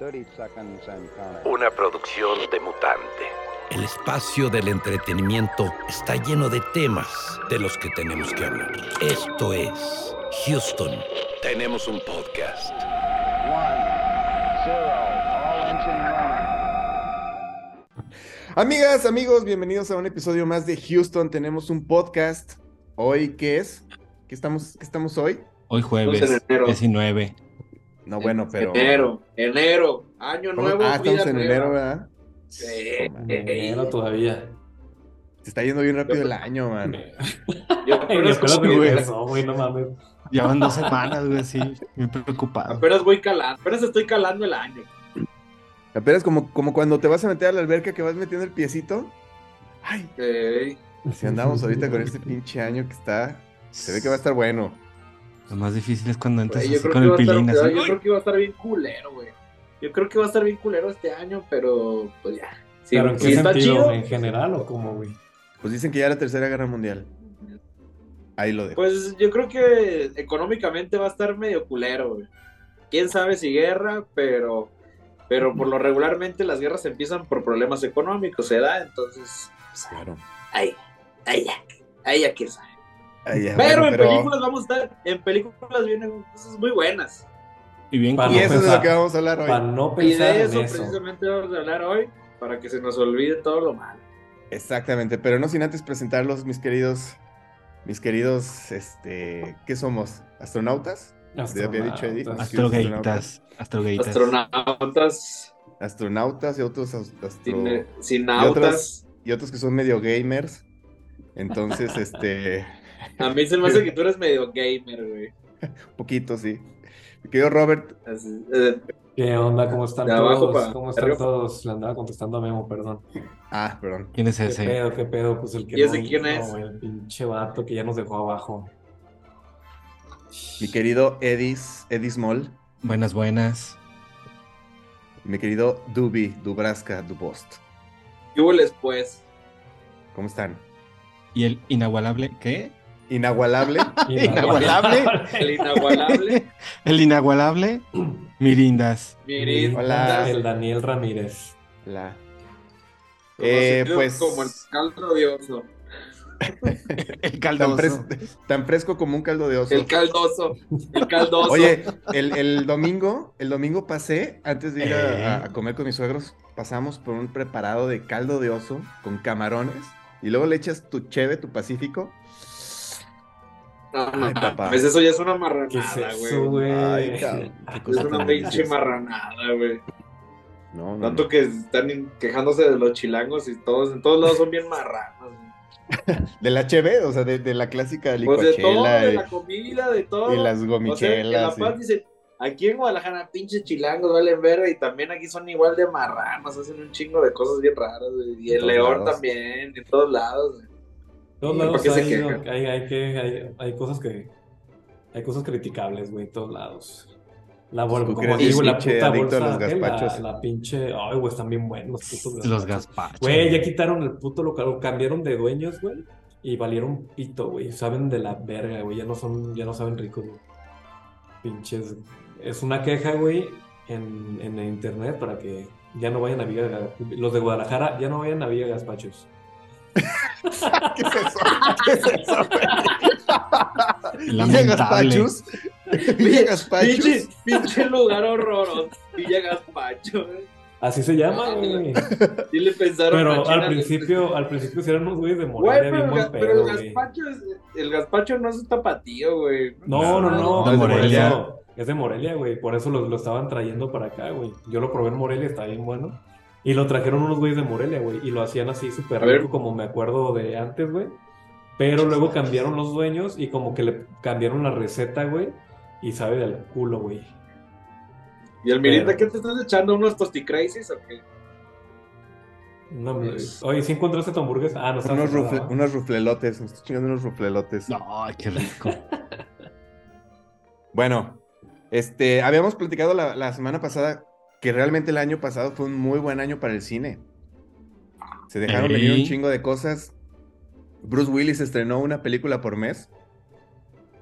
Una producción de mutante. El espacio del entretenimiento está lleno de temas de los que tenemos que hablar. Esto es Houston. Tenemos un podcast. Amigas, amigos, bienvenidos a un episodio más de Houston. Tenemos un podcast. Hoy, ¿qué es? ¿Qué estamos, qué estamos hoy? Hoy jueves Estamos en enero. 19. No, bueno, pero. Enero, enero, año ¿Cómo? nuevo. Ah, estamos vida en nueva. enero, ¿verdad? Sí. Enero todavía. Se está yendo bien rápido el año, man. Yo apenas, güey, no mames. Ya van dos semanas, güey, sí. Muy preocupado. apenas voy calando, apenas estoy calando el año. Apenas como, como cuando te vas a meter a la alberca que vas metiendo el piecito. Ay, Ey, si andamos ahorita con este pinche año que está. Se ve que va a estar bueno. Lo más difícil es cuando entras así con el a estar, pilín yo, así. yo creo que va a estar bien culero, güey. Yo creo que va a estar bien culero este año, pero pues ya. Si, ¿Pero en si qué está sentido? chido, ¿En general o cómo, güey? Pues dicen que ya la tercera guerra mundial. Ahí lo dejo. pues yo creo que económicamente va a estar medio culero, güey. Quién sabe si guerra, pero pero por lo regularmente las guerras empiezan por problemas económicos, ¿se da? Entonces, pues, Claro. ahí, ahí ya, ahí ya quién sabe. Pero bueno, en películas vamos a estar, en películas vienen cosas muy buenas. Y bien Para Y no eso es de lo pensar. que vamos a hablar Para hoy. no Y pensar de eso en eso. precisamente vamos a hablar hoy, para que se nos olvide todo lo malo. Exactamente, pero no sin antes presentarlos, mis queridos. Mis queridos, este. ¿Qué somos? ¿Astronautas? Había dicho Eddie. Astronautas. Astrogaitas. Astrogaitas. Astronautas, Astronautas y otros as- astro- cine- y otros, y otros que son medio gamers. Entonces, este. A mí se me hace que tú eres medio gamer, güey. Poquito, sí. Mi querido Robert, Así, eh, ¿Qué onda? ¿Cómo están todos? para ¿Cómo están arriba. todos? Le andaba contestando a Memo, perdón. ah, perdón. ¿Quién es ¿Qué ese? pedo? ¿Qué pedo? Pues el que ¿Y ese no quién es? el pinche vato que ya nos dejó abajo. Mi querido Edis, Edis Moll. Buenas, buenas. Mi querido Dubi, Dubraska, Dubost. ¿Qué hubo después? ¿Cómo están? ¿Y el inagualable qué? Inagualable. Inagualable. El inagualable. El inagualable Mirindas. Mirin. Hola. El Daniel Ramírez. La. Eh, pues. Como el caldo de oso. El Tan, caldoso. fres- tan fresco como un caldo de oso. El caldoso. El caldoso. Oye, el, el domingo, el domingo pasé, antes de ir a, Eh. a- a comer con mis suegros, pasamos por un preparado de caldo de oso con camarones y luego le echas tu cheve, tu pacífico. No, no, Ay, papá. pues eso ya es una ¿Qué es marranada, eso, güey. Ay, cabrón. Es una pinche marranada, güey. No, no, Tanto no. que están quejándose de los chilangos y todos, en todos lados son bien marranos. güey. De la cheve, o sea, de, de la clásica Pues de todo, de y, la comida, de todo. y las O sea, en gomichelas. La Paz y- dice, aquí en Guadalajara, pinches chilangos valen verga y también aquí son igual de marranos, hacen un chingo de cosas bien raras, güey. Y en León lados. también, en todos lados. güey. Todos ¿Y lados por qué se hay, quejan? hay, hay que, hay, hay cosas que. Hay cosas criticables, güey, en todos lados. La que como digo, la puta bolsa, los gazpachos. La, la pinche. Ay, güey, están bien buenos los putos Los gazpachos. gazpachos. Güey, ya quitaron el puto local, lo cambiaron de dueños, güey. Y valieron pito, güey. Saben de la verga, güey. Ya no son, ya no saben ricos, güey. Pinches. Es una queja, güey, en, en internet para que ya no vayan a Villa Los de Guadalajara ya no vayan a Villa Gazpachos. ¿Qué es eso? ¿Qué es eso? Villa. Gazpachos. Villa Gazpachos. Pinche, pinche lugar horroroso, Villa Gazpacho. güey. Así se llama, güey. Sí le pensaron Pero al principio, al principio sí eran unos güeyes de Güey, Morelia pero, bien el pero pedo, el güey. gazpacho es, el gazpacho no es un tapatío, güey. No, no, no. No, de Morelia. Es de Morelia, güey. Por eso lo, lo estaban trayendo para acá, güey. Yo lo probé en Morelia, está bien bueno. Y lo trajeron unos güeyes de Morelia, güey. Y lo hacían así súper rico, como me acuerdo de antes, güey. Pero luego cambiaron los dueños y como que le cambiaron la receta, güey. Y sabe del culo, güey. ¿Y el Mirinda Pero- qué te estás echando? ¿Unos tosticraces o qué? No, me- Oye, ¿sí encontraste tu hamburguesa? Ah, no estaba Unos, unos ruflelotes. Me estoy chingando unos ruflelotes. No, qué rico. Bueno, este, habíamos platicado la, la semana pasada que realmente el año pasado fue un muy buen año para el cine. Se dejaron venir un chingo de cosas. Bruce Willis estrenó una película por mes.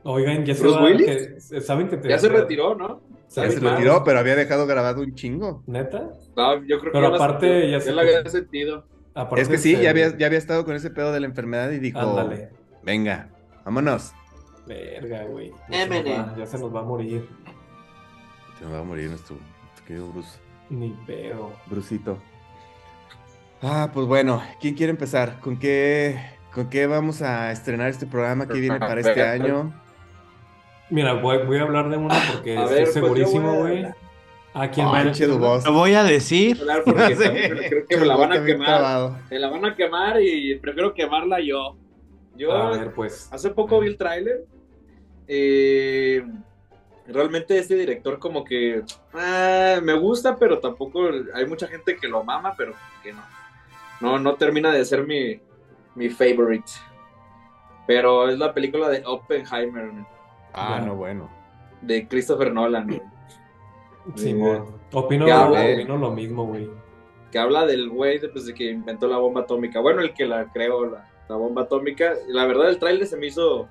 Oigan, ya se ¿Bruce va- Willis? que- ¿Saben que te- Ya se retiró, ¿no? Ya ¿Sabes se retiró, pero había dejado grabado un chingo. ¿Neta? No, yo creo que Pero la aparte, ya se- la había sentido. Aparte Es que sí, ya había, ya había estado con ese pedo de la enfermedad y dijo, Ándale. venga, vámonos. Verga, güey. Ya, se nos va- a morir. Se nos va a morir nuestro querido Bruce. Ni pedo. Brucito. Ah, pues bueno, ¿quién quiere empezar? ¿Con qué, ¿Con qué vamos a estrenar este programa que viene para este año? Mira, voy, voy a hablar de una porque A estoy ver, pues, segurísimo, a güey. hablar. ¿A quién Ay, va? Dubos. Lo voy a decir. Porque creo que me la van a quemar. trabado. Me la van a quemar y prefiero quemarla yo. Yo A ver, pues. hace poco vi el tráiler. eh, realmente este director como que ah, me gusta, pero tampoco hay mucha gente que lo mama, pero que no. No, no termina de ser mi, mi favorite. Pero es la película de Oppenheimer, Ah, Ya. no, bueno. de Christopher Nolan, güey, Simón. Opino, Ya, güey. opino lo mismo, güey. que habla del güey de, pues, de que inventó la bomba atómica. Bueno, el que la creó, la, la bomba atómica. La verdad, el tráiler se me hizo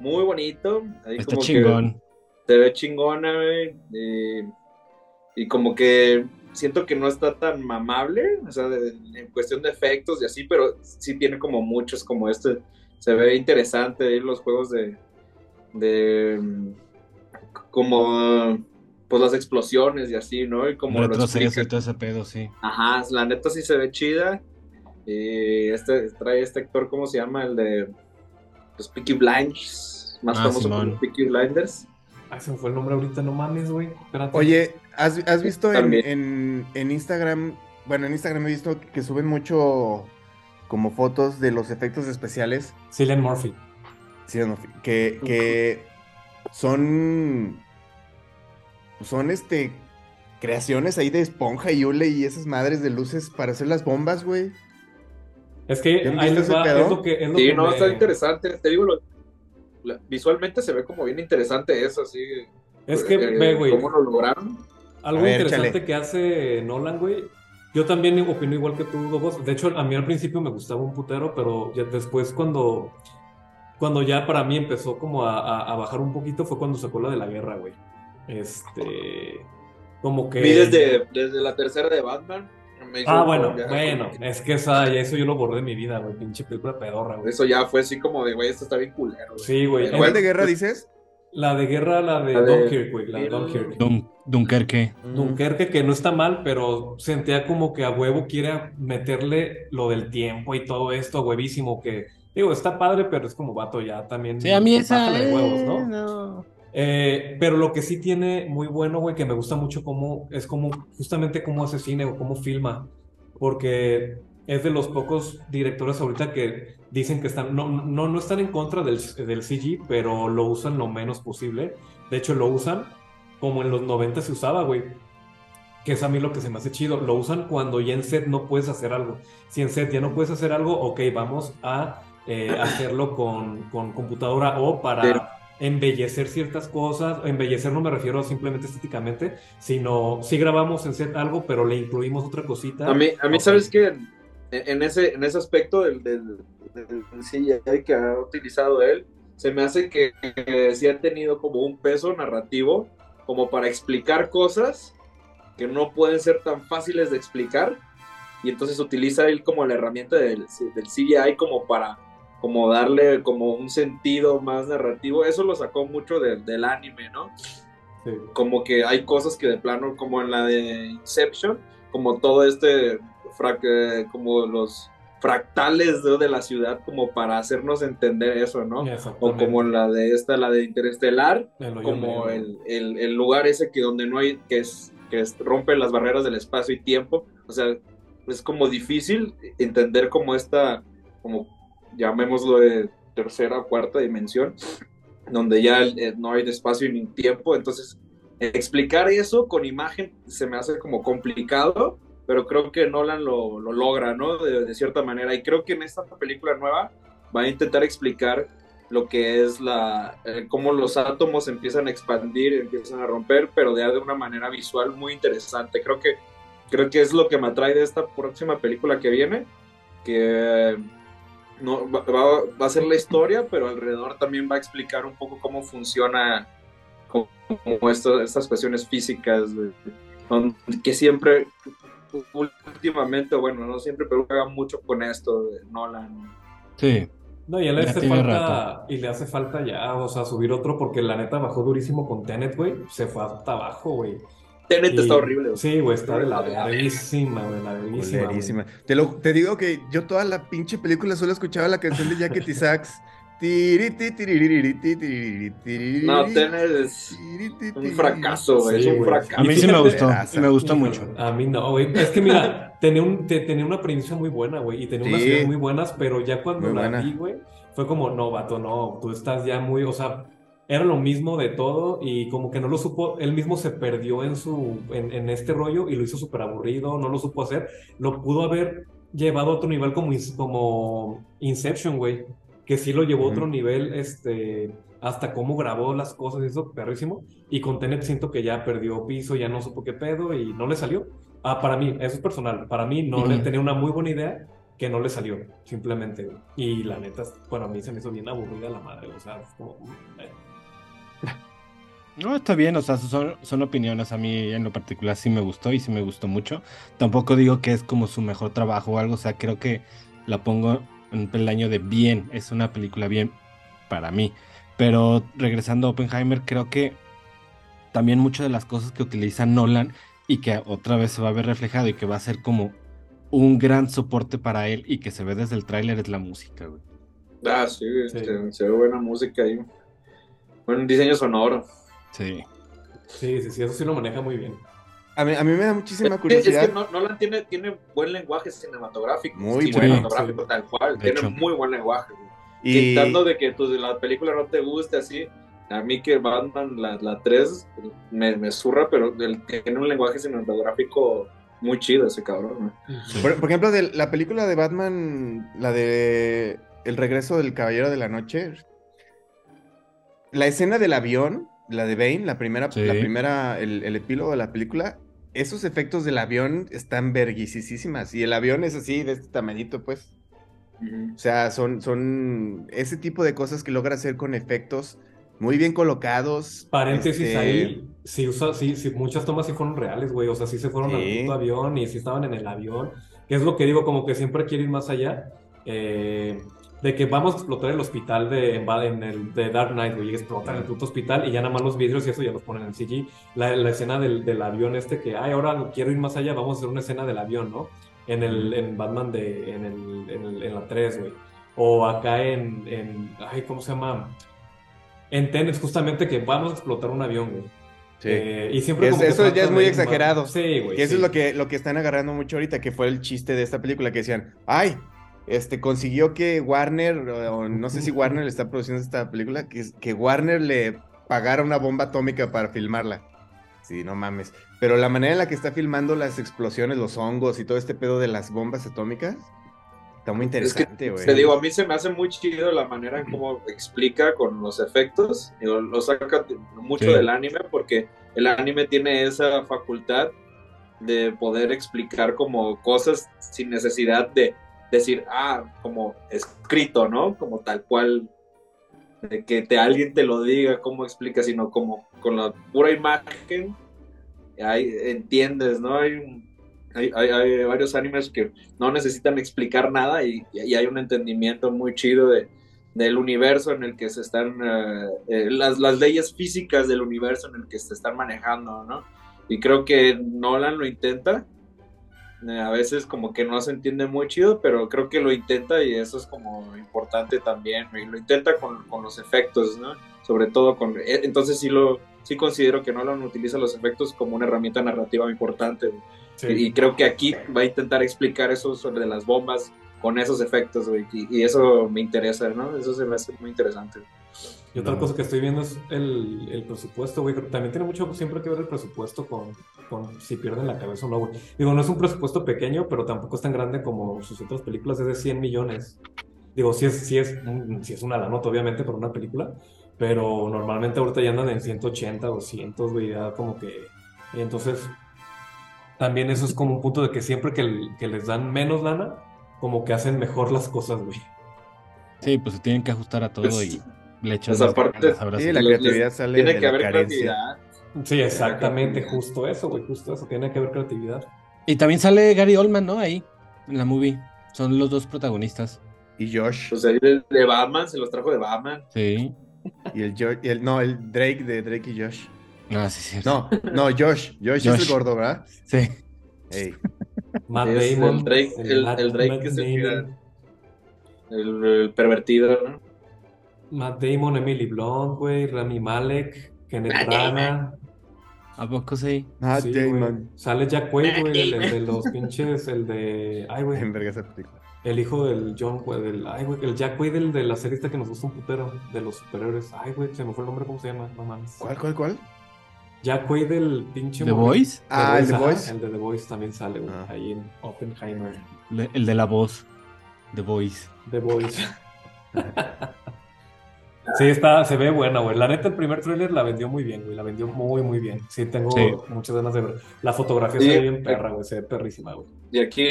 muy bonito. Ahí Está como que- chingón. Se ve chingona, güey. eh, y como que siento que no está tan mamable, o sea, de- en cuestión de efectos y así, pero sí tiene como muchos, como este. Se ve interesante los juegos de. de. como. pues las explosiones y así, ¿no? Y como Retroceso y todo ese pedo, sí. Ajá, la neta sí se ve chida. Y este trae este actor, ¿cómo se llama? El de los Peaky Blinders, más Ah, famoso Simón. como Peaky Blinders. Se me fue el nombre ahorita, no mames, güey. Espérate. Oye, ¿has, has visto en, en, en Instagram? Bueno, en Instagram he visto que suben mucho como fotos de los efectos especiales. Cillian Murphy. Sí, no, que, que son. Son este. Creaciones ahí de esponja y hule y esas madres de luces para hacer las bombas, güey. Es que ¿Ya han ahí les va, es lo que, es lo Sí, que no, me- está interesante. Te digo, lo- la- visualmente se ve como bien interesante eso, así. Es que, eh, ve, güey, ¿Cómo lo lograron? algo ver, interesante que hace Nolan, güey. Yo también opino igual que tú, Dobos. De hecho, a mí al principio me gustaba un putero, pero ya después cuando, cuando ya para mí empezó como a, a- a bajar un poquito fue cuando sacó la de la guerra, güey. Este, como que... Vi desde, desde la tercera de Batman. Me Ah, bueno, ya- bueno, es que esa, ya eso yo lo borré de mi vida, güey, pinche película pedorra, güey. Eso ya fue así como de, güey, esto está bien culero. güey. Sí, güey. ¿Cuál de guerra dices? La de guerra, la de de- Dunkirk, güey, la de Dunkirk. Dun- Dunkerque. Dunkerque, que no está mal, pero sentía como que a huevo quiere meterle lo del tiempo y todo esto, huevísimo, que digo, está padre, pero es como vato ya también. Sí, a mí esa. bájale de huevos, eh, ¿no? no. Eh, pero lo que sí tiene muy bueno, güey, que me gusta mucho cómo, es como, justamente cómo hace cine o cómo filma, porque es de los pocos directores ahorita que dicen que están, no, no, no están en contra del, del CG, pero lo usan lo menos posible. De hecho, lo usan como en los 90 se usaba, güey. Que es a mí lo que se me hace chido. Lo usan cuando ya en set no puedes hacer algo. Si en set ya no puedes hacer algo, ok, vamos a eh, hacerlo con, con computadora o para Pero- embellecer ciertas cosas. Embellecer no me refiero simplemente estéticamente, sino si grabamos en set algo, pero le incluimos otra cosita. A mí, a mí. ¿sabes qué? En, en ese, en ese aspecto del, del, del CGI que ha utilizado él, se me hace que, que sí ha tenido como un peso narrativo como para explicar cosas que no pueden ser tan fáciles de explicar y entonces utiliza él como la herramienta del, del CGI como para como darle como un sentido más narrativo. Eso lo sacó mucho del- del anime, ¿no? Sí. como que hay cosas que de plano, como en la de Inception, como todo este, frac- eh, como los fractales de la ciudad, como para hacernos entender eso, ¿no? O como en la de esta, la de Interestelar, El como el, el- el lugar ese que donde no hay, que es, que es- rompe las barreras del espacio y tiempo, o sea, es como difícil entender como esta, como llamémoslo de tercera o cuarta dimensión, donde ya eh, no hay espacio ni tiempo, entonces explicar eso con imagen se me hace como complicado, pero creo que Nolan lo, lo logra, ¿no? De, de cierta manera, y creo que en esta película nueva va a intentar explicar lo que es la eh, cómo los átomos empiezan a expandir, empiezan a romper, pero ya de una manera visual muy interesante. Creo que creo que es lo que me atrae de esta próxima película que viene, que no va, va- va a ser la historia, pero alrededor también va a explicar un poco cómo funciona como, como esto- estas cuestiones físicas, que siempre, últimamente, bueno, no siempre, pero juega mucho con esto de Nolan. Sí. No, y le Ya hace falta, y le hace falta ya, o sea, subir otro, porque la neta bajó durísimo con Tenet, güey. Se fue hasta abajo, güey. Tenet Y- está horrible. güey. Sí, güey, está de la verguísima, güey, la verguísima. Te, lo, te digo que yo toda la pinche película solo escuchaba la canción de Jacket y Sax. No, Tenet es un fracaso, güey, Sí, es un fracaso. A mí sí me gustó. Me gustó mucho. A mí no, güey. Es que mira, tenía, un, te- tenía una premisa muy buena, güey, y tenía unas Sí. ideas muy buenas, pero ya cuando Muy la buena. vi, güey, fue como, no, vato, no, tú estás ya muy, o sea, era lo mismo de todo y como que no lo supo, él mismo se perdió en su, en, en este rollo y lo hizo súper aburrido, no lo supo hacer, lo pudo haber llevado a otro nivel como, como Inception, güey, que sí lo llevó a otro Ujú. nivel, este, hasta cómo grabó las cosas, eso, perrísimo, y con Tenet siento que ya perdió piso, ya no supo qué pedo y no le salió. Ah, para mí, eso es personal. Para mí no le Ujú. tenía una muy buena idea que no le salió, simplemente. Y la neta, bueno, a mí se me hizo bien aburrida la madre, o sea, como, No, está bien, o sea, son, son opiniones. A mí en lo particular sí me gustó y sí me gustó mucho. Tampoco digo que es como su mejor trabajo o algo, o sea, creo que la pongo en un peldaño de bien, es una película bien para mí. Pero regresando a Oppenheimer, creo que también muchas de las cosas que utiliza Nolan y que otra vez se va a ver reflejado y que va a ser como un gran soporte para él y que se ve desde el tráiler es la música, güey. Ah, sí, Sí. Se, se ve buena música ahí. Buen diseño sonoro. Sí. sí, sí, sí, eso sí lo maneja muy bien. A mí, a mí me da muchísima curiosidad. Es que No- Nolan tiene, tiene buen lenguaje cinematográfico. Muy cinematográfico bueno, tal cual. De tiene hecho. muy buen lenguaje. y Quitando de que pues, la película no te guste así. A mí que Batman, la, la 3, me, me zurra, pero él tiene un lenguaje cinematográfico muy chido ese cabrón. por, por ejemplo, de la película de Batman, la de El regreso del Caballero de la Noche, la escena del avión, la de Bane, la primera, Sí. la primera, el, el epílogo de la película, esos efectos del avión están verguisísimas. Y el avión es así, de este tamañito, pues. O sea, son, son ese tipo de cosas que logra hacer con efectos muy bien colocados. Paréntesis este, ahí, sí, usa, sí, sí, muchas tomas sí fueron reales, güey, o sea, sí se fueron al avión y sí estaban en el avión, que es lo que digo, como que siempre quiero ir más allá, eh, de que vamos a explotar el hospital de, en el, de Dark Knight, güey, y explotan el puto hospital y ya nada más los vidrios y eso ya los ponen en CG, la, la escena del, del avión este que, ay, ahora quiero ir más allá, vamos a hacer una escena del avión, ¿no? En el, en Batman de, en el, en el- en la 3, güey, o acá en, en, ay, ¿cómo se llama? En Tenet, justamente que vamos a explotar un avión, güey. sí. Eh, y siempre Es- eso ya es muy exagerado. Sí, güey. Que eso es lo que, lo que están agarrando mucho ahorita, que fue el chiste de esta película, que decían, ay, este, consiguió que Warner, o, no sé si Warner le está produciendo esta película, que, que Warner le pagara una bomba atómica para filmarla. Sí, no mames. Pero la manera en la que está filmando las explosiones, los hongos y todo este pedo de las bombas atómicas, está muy Es que, interesante, te digo, a mí se me hace muy chido la manera en cómo explica con los efectos. Digo, lo saca mucho Sí. del anime porque el anime tiene esa facultad de poder explicar como cosas sin necesidad de decir, ah, como escrito, ¿no? Como tal cual, de que te, alguien te lo diga, cómo explica, sino como con la pura imagen, ahí entiendes, ¿no? Hay, hay- hay varios animes que no necesitan explicar nada y, y hay un entendimiento muy chido de, del universo en el que se están, eh, eh, las, las leyes físicas del universo en el que se están manejando, ¿no? Y creo que Nolan lo intenta. Eh, a veces como que no se entiende muy chido, pero creo que lo intenta y eso es como importante también. Y lo intenta con, con los efectos, ¿no? Sobre todo con... eh, Entonces sí lo sí considero que Nolan utiliza los efectos como una herramienta narrativa importante. Sí. Y, y creo que aquí va a intentar explicar eso sobre las bombas con esos efectos, güey. Y, y eso me interesa, ¿no? Eso se me hace muy interesante. Y otra No. cosa que estoy viendo es el, el presupuesto, güey. También tiene mucho siempre que ver el presupuesto con, con si pierden la cabeza o no, güey. Digo, no es un presupuesto pequeño, pero tampoco es tan grande como sus otras películas, es de 100 millones. Digo, sí es, sí es, sí es una lanota, obviamente, para una película, pero normalmente ahorita ya andan en 180, 200, güey, ya como que... Y entonces, también eso es como un punto de que siempre que, el- que les dan menos lana, como que hacen mejor las cosas, güey. Sí, pues se tienen que ajustar a todo Pues, y Le echas Esa más parte- ganas, ahora Sí, sí. la creatividad les- sale Tiene de que la haber carencia. creatividad. Sí, exactamente, justo eso, güey, justo eso. Tiene que haber creatividad. Y también sale Gary Oldman, ¿no? Ahí, en la movie. Son los dos protagonistas. Y Josh. Pues ahí de, de Batman, se los trajo de Batman. Sí. Y el, Jo- y el no, el Drake de Drake y Josh. Ah, sí, sí. No, no, Josh. Josh, es Josh. el gordo, ¿verdad? Sí. Ey. Matt Es Damon. el Drake, el, Drake Matt que mira. El, el pervertido, ¿no? Matt Damon, Emily Blunt, güey, Rami Malek, Kenneth Branagh. ¿A poco sí? Matt Sí, güey. Damon. Sale Jack Quaid, güey, el, el de los pinches, el de. Ay, güey. El hijo del John, güey, del. Ay, güey, el Jack Quaid, el de la serie esta que nos gusta un putero, de los superhéroes. Ay, güey, se me fue el nombre, ¿cómo se llama? No mames. ¿Cuál, cuál, cuál? Jack Quaid, el pinche. ¿The Voice? Ah, el The Voice. El de The Voice también sale, güey, Ah. ahí en Oppenheimer. Le- El de la voz. The Voice. The Voice. Sí, está, se ve buena, güey. La neta, el primer tráiler la vendió muy bien, güey. La vendió muy, muy bien. Sí, tengo Sí. muchas ganas de ver. La fotografía Sí. se ve bien perra, güey. Se ve perrísima, güey. Y aquí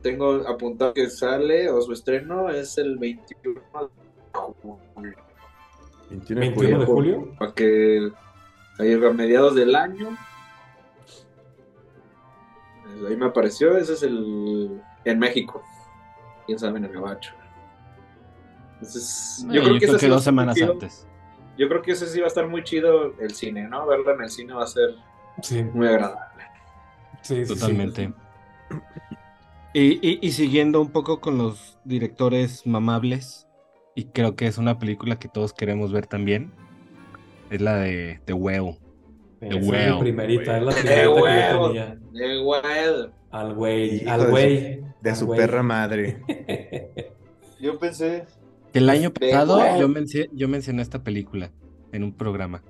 tengo apuntado que sale, o su estreno es el 21 de julio. 21 de 21 de julio. julio. Para que ahí a mediados del año. Ahí me apareció, ese es el en México. Quién sabe en el Gabacho. Entonces, Eh, Yo, creo que, ese sí va a dos estar muy semanas chido. antes. Yo creo que ese sí va a estar muy chido el cine, ¿no? Verlo en el cine va a ser Sí, muy agradable. sí. Totalmente. Y, y- y siguiendo un poco con los directores mamables, y creo que es una película que todos queremos ver también, es la de The Whale. Es Well, mi primerita, es la primerita que yo well. tenía. Eh, güey. Al güey, al de su- güey. De su perra madre. Yo pensé. Que el año The pasado yo, mencioné, yo mencioné esta película en un programa,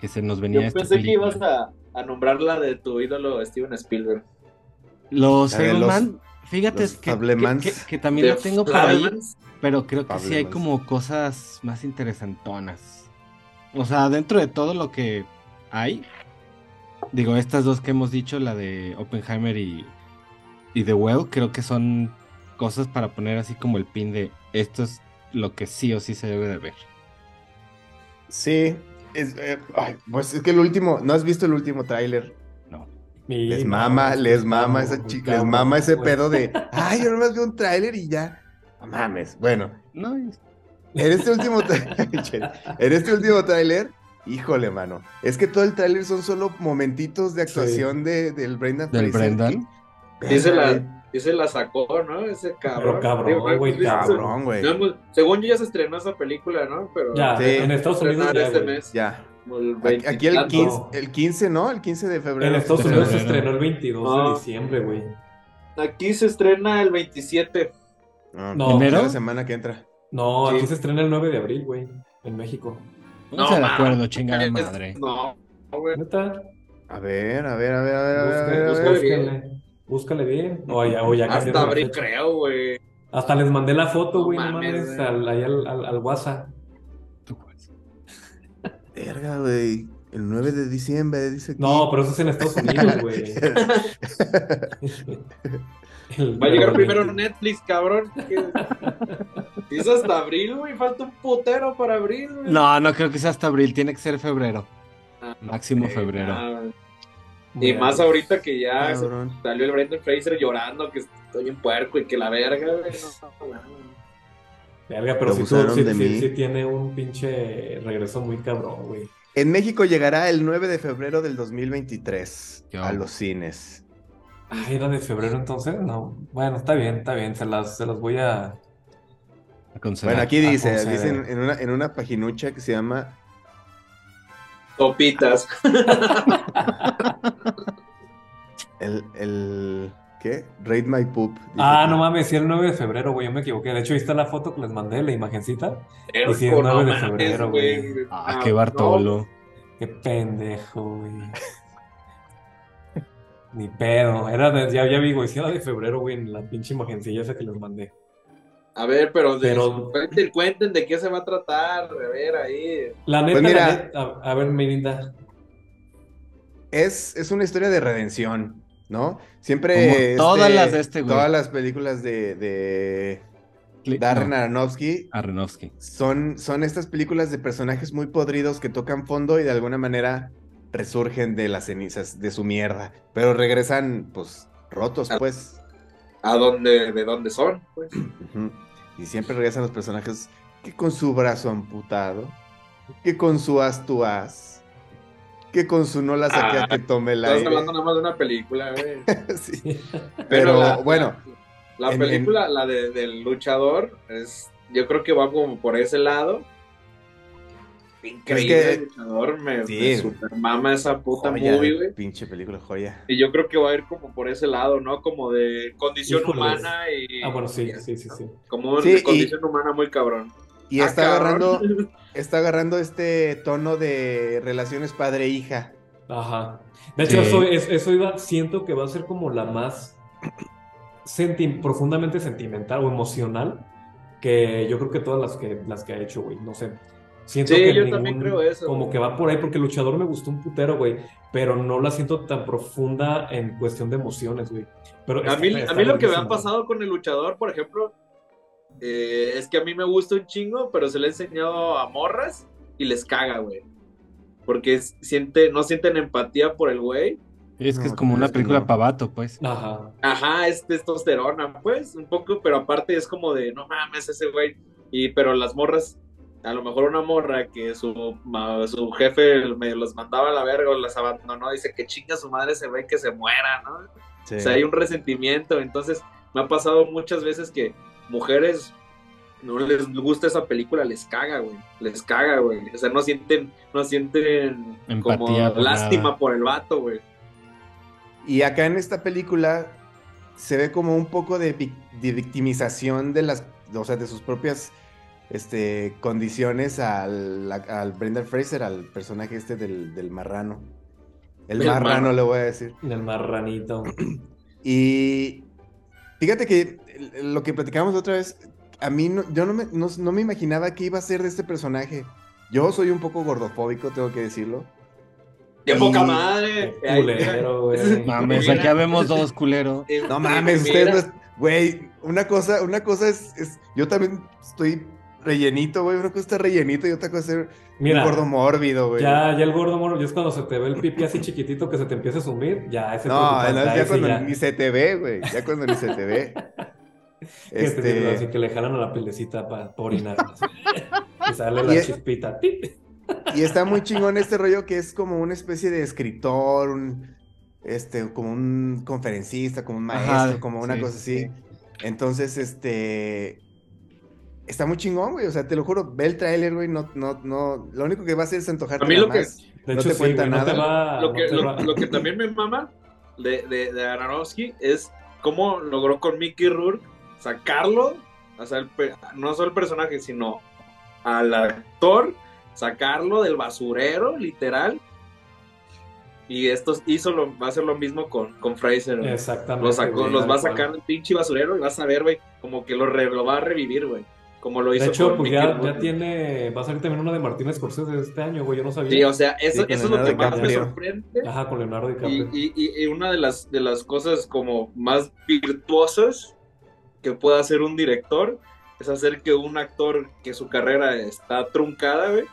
que se nos venía Yo esta pensé que ibas a, a nombrarla de tu ídolo Steven Spielberg. Los Fableman, fíjate los que, que, Fablemans. que- que también la tengo por ahí, pero creo que sí hay como cosas más interesantonas. O sea, dentro de todo lo que hay, digo, estas dos que hemos dicho, la de Oppenheimer y, y The Well, creo que son cosas para poner así como el pin de esto es lo que sí o sí se debe de ver. Sí. Es, eh, ay, pues es que el último, ¿no has visto el último tráiler? No. Les mama, les mama esa chica, les mama ese güey. pedo de, ay, yo nomás vi un tráiler y ya. No mames. Bueno, No, es- en este último tra- en este último tráiler, híjole, mano. Es que todo el tráiler son solo momentitos de actuación de, del Brendan del Fraser. Brendan. Verga, la, sí se la sacó, ¿no? Ese cabrón. Pero cabrón, Digo, güey, pues, Cabrón, güey. no hemos- según yo ya se estrenó esa película, ¿no? Pero Ya, Sí. en Estados Unidos ya, este mes. Ya. el Aquí, 20 aquí el tanto. 15, el 15, ¿no? El 15 de febrero. En Estados Unidos se estrenó el 22 Ah. de diciembre, güey. Aquí se estrena el 27. No, No. ¿Enero? La semana que entra. No, Sí. aquí se estrena el 9 de abril, güey, en México. No, se de acuerdo, chingada madre. No, güey. A ver, a ver, a ver, a ver, a ver, a a ver. Búscale bien. O ya, o ya Hasta abril creo, güey. Hasta les mandé la foto, güey, no mames, al, ahí al, al, al WhatsApp. Verga, güey. El 9 de diciembre, dice aquí. No, pero eso es en Estados Unidos, güey. Va a llegar primero 20. Netflix, cabrón. Es hasta abril, güey. Falta un putero para abril, güey. No, no creo que sea hasta abril, tiene que ser febrero. Ah, Máximo ok, febrero. ah, Y más ahorita que ya salió el Brendan Fraser llorando que estoy en puerco y que la verga, güey. No, no, no. Verga, pero sí, sí, de sí- mí. sí tiene un pinche regreso muy cabrón, güey. En México llegará el 9 de febrero del 2023 Yo. a los cines. Ah, era de febrero entonces, no. Bueno, está bien, está bien, se las, se las voy a. A. Bueno, aquí dice, conceder. dice en, en una, en una paginucha que se llama Topitas. el, el ¿qué? Rate My Poop. dice Ah, no mames, sí, el 9 de febrero, güey, yo me equivoqué. De hecho, ahí está la foto que les mandé, la imagencita. Y es 9 de febrero, güey. Ah, qué Bartolo. Qué pendejo, güey. Ni pedo. Era de, ya, ya vi, güey, sí era de febrero, güey, en la pinche imagencilla esa que les mandé. A ver, pero, de, Pero- cuenten, cuenten de qué se va a tratar. A ver, ahí. La neta, Pues mira. la neta, a, a ver, Mirinda. Es, es una historia de redención, ¿no? Siempre Como este, todas las de este güey. Todas las películas de, de, Darren no, Aronofsky, Aronofsky. son, son estas películas de personajes muy podridos que tocan fondo y de alguna manera resurgen de las cenizas de su mierda, pero regresan pues rotos, pues. A dónde, de dónde son, pues. Ujú. Y siempre regresan los personajes que con su brazo amputado, que con su haz tu haz, que con su no la saqué a Ah, que tome el Estás aire. hablando nada más de una película, güey. Sí. Pero, la- bueno, La, la en- película, la de- del luchador, es, yo creo que va como por ese lado. Increíble Es que- el luchador, me, Sí. me super mama esa puta joya movie, güey. pinche película, joya. Y yo creo que va a ir como por ese lado, ¿no? Como de condición Híjoles. humana y. Ah, bueno, sí, sí, sí, sí. Como Sí, de y- condición humana muy cabrón. Y Ah, está cabrón. agarrando, está agarrando este tono de relaciones padre-hija. Ajá. De hecho, Sí. eso, es- eso iba, siento que va a ser como la más senti- profundamente sentimental o emocional que yo creo que todas las que, las que ha hecho, güey. No sé. Siento Sí, que yo también creo eso, Como güey. que va por ahí, porque el luchador me gustó un putero, güey. Pero no la siento tan profunda en cuestión de emociones, güey. Pero A mí, a mí lo que me ha pasado con el luchador, por ejemplo, eh, es que a mí me gusta un chingo, pero se le he enseñado a morras y les caga, güey. Porque es- siente, no sienten empatía por el güey. Es que No, es como una película no. pavato, pues. Ajá. Ajá, es testosterona, pues, un poco, pero aparte es como de, no mames, ese güey. Y, pero las morras, a lo mejor una morra que su, su jefe medio los mandaba a la verga o las abandonó, dice que chinga su madre ese güey que se muera, ¿no? Sí. O sea, hay un resentimiento. Entonces, me ha pasado muchas veces que mujeres no les gusta esa película, les caga, güey. Les caga, güey. O sea, no sienten, no sienten como por lástima nada. por el vato, güey. Y acá en esta película se ve como un poco de, vic- de victimización de las, o sea, de sus propias este, condiciones al, al Brendan Fraser, al personaje este del, del marrano. El El marrano marrano. le voy a decir. El marranito. Y fíjate que lo que platicamos otra vez, a mí no, yo no me, no, no me imaginaba qué iba a ser de este personaje. Yo soy un poco gordofóbico, tengo que decirlo. ¡Qué Y- poca madre! Culero, güey. Mames, acá vemos dos culeros. No mames, ustedes no es- Güey, una cosa, una cosa es, es- Yo también estoy rellenito, güey. Una cosa está rellenito y otra cosa es ser Mira, un gordo mórbido, güey. ya, ya el gordo ya es cuando se te ve el pipí así chiquitito que se te empieza a sumir, ya ese No, no, ya cuando ya. ni se te ve, güey. Ya cuando ni se te ve. Te- Este. así que le jalan a la pielecita para orinar. y sale Y la es- chispita. Y está muy chingón este rollo que es como una especie de escritor, un. Este, como un conferencista, como un maestro, Ajá, como una sí, cosa así. sí. Entonces, este. Está muy chingón, güey. O sea, te lo juro, ve el tráiler, güey. No, no, no. Lo único que va a hacer es antojarte A mí nada lo que- más. De No hecho, te sí, cuenta güey, no te nada. va. lo, no que, te lo, que también me mama de, de, de Aronofsky es cómo logró con Mickey Rourke sacarlo, o sea, el no solo el personaje, sino al actor, sacarlo del basurero, literal. Y esto hizo lo, va a hacer lo mismo con, con Fraser. güey. Exactamente. Los, sacó, güey, los va a sacar del pinche basurero y vas a ver, güey, como que lo, re- lo va a revivir, güey. Como lo hizo De hecho, con pues ya, ya tiene. Va a salir también una de Martínez Scorsese de este año, güey. Yo no sabía. Sí, o sea, eso, Sí, eso es lo que más me sorprende. Ajá, con Leonardo Y, DiCaprio. y- y- y una de las, de las cosas como más virtuosas que puede hacer un director es hacer que un actor que su carrera está truncada, güey,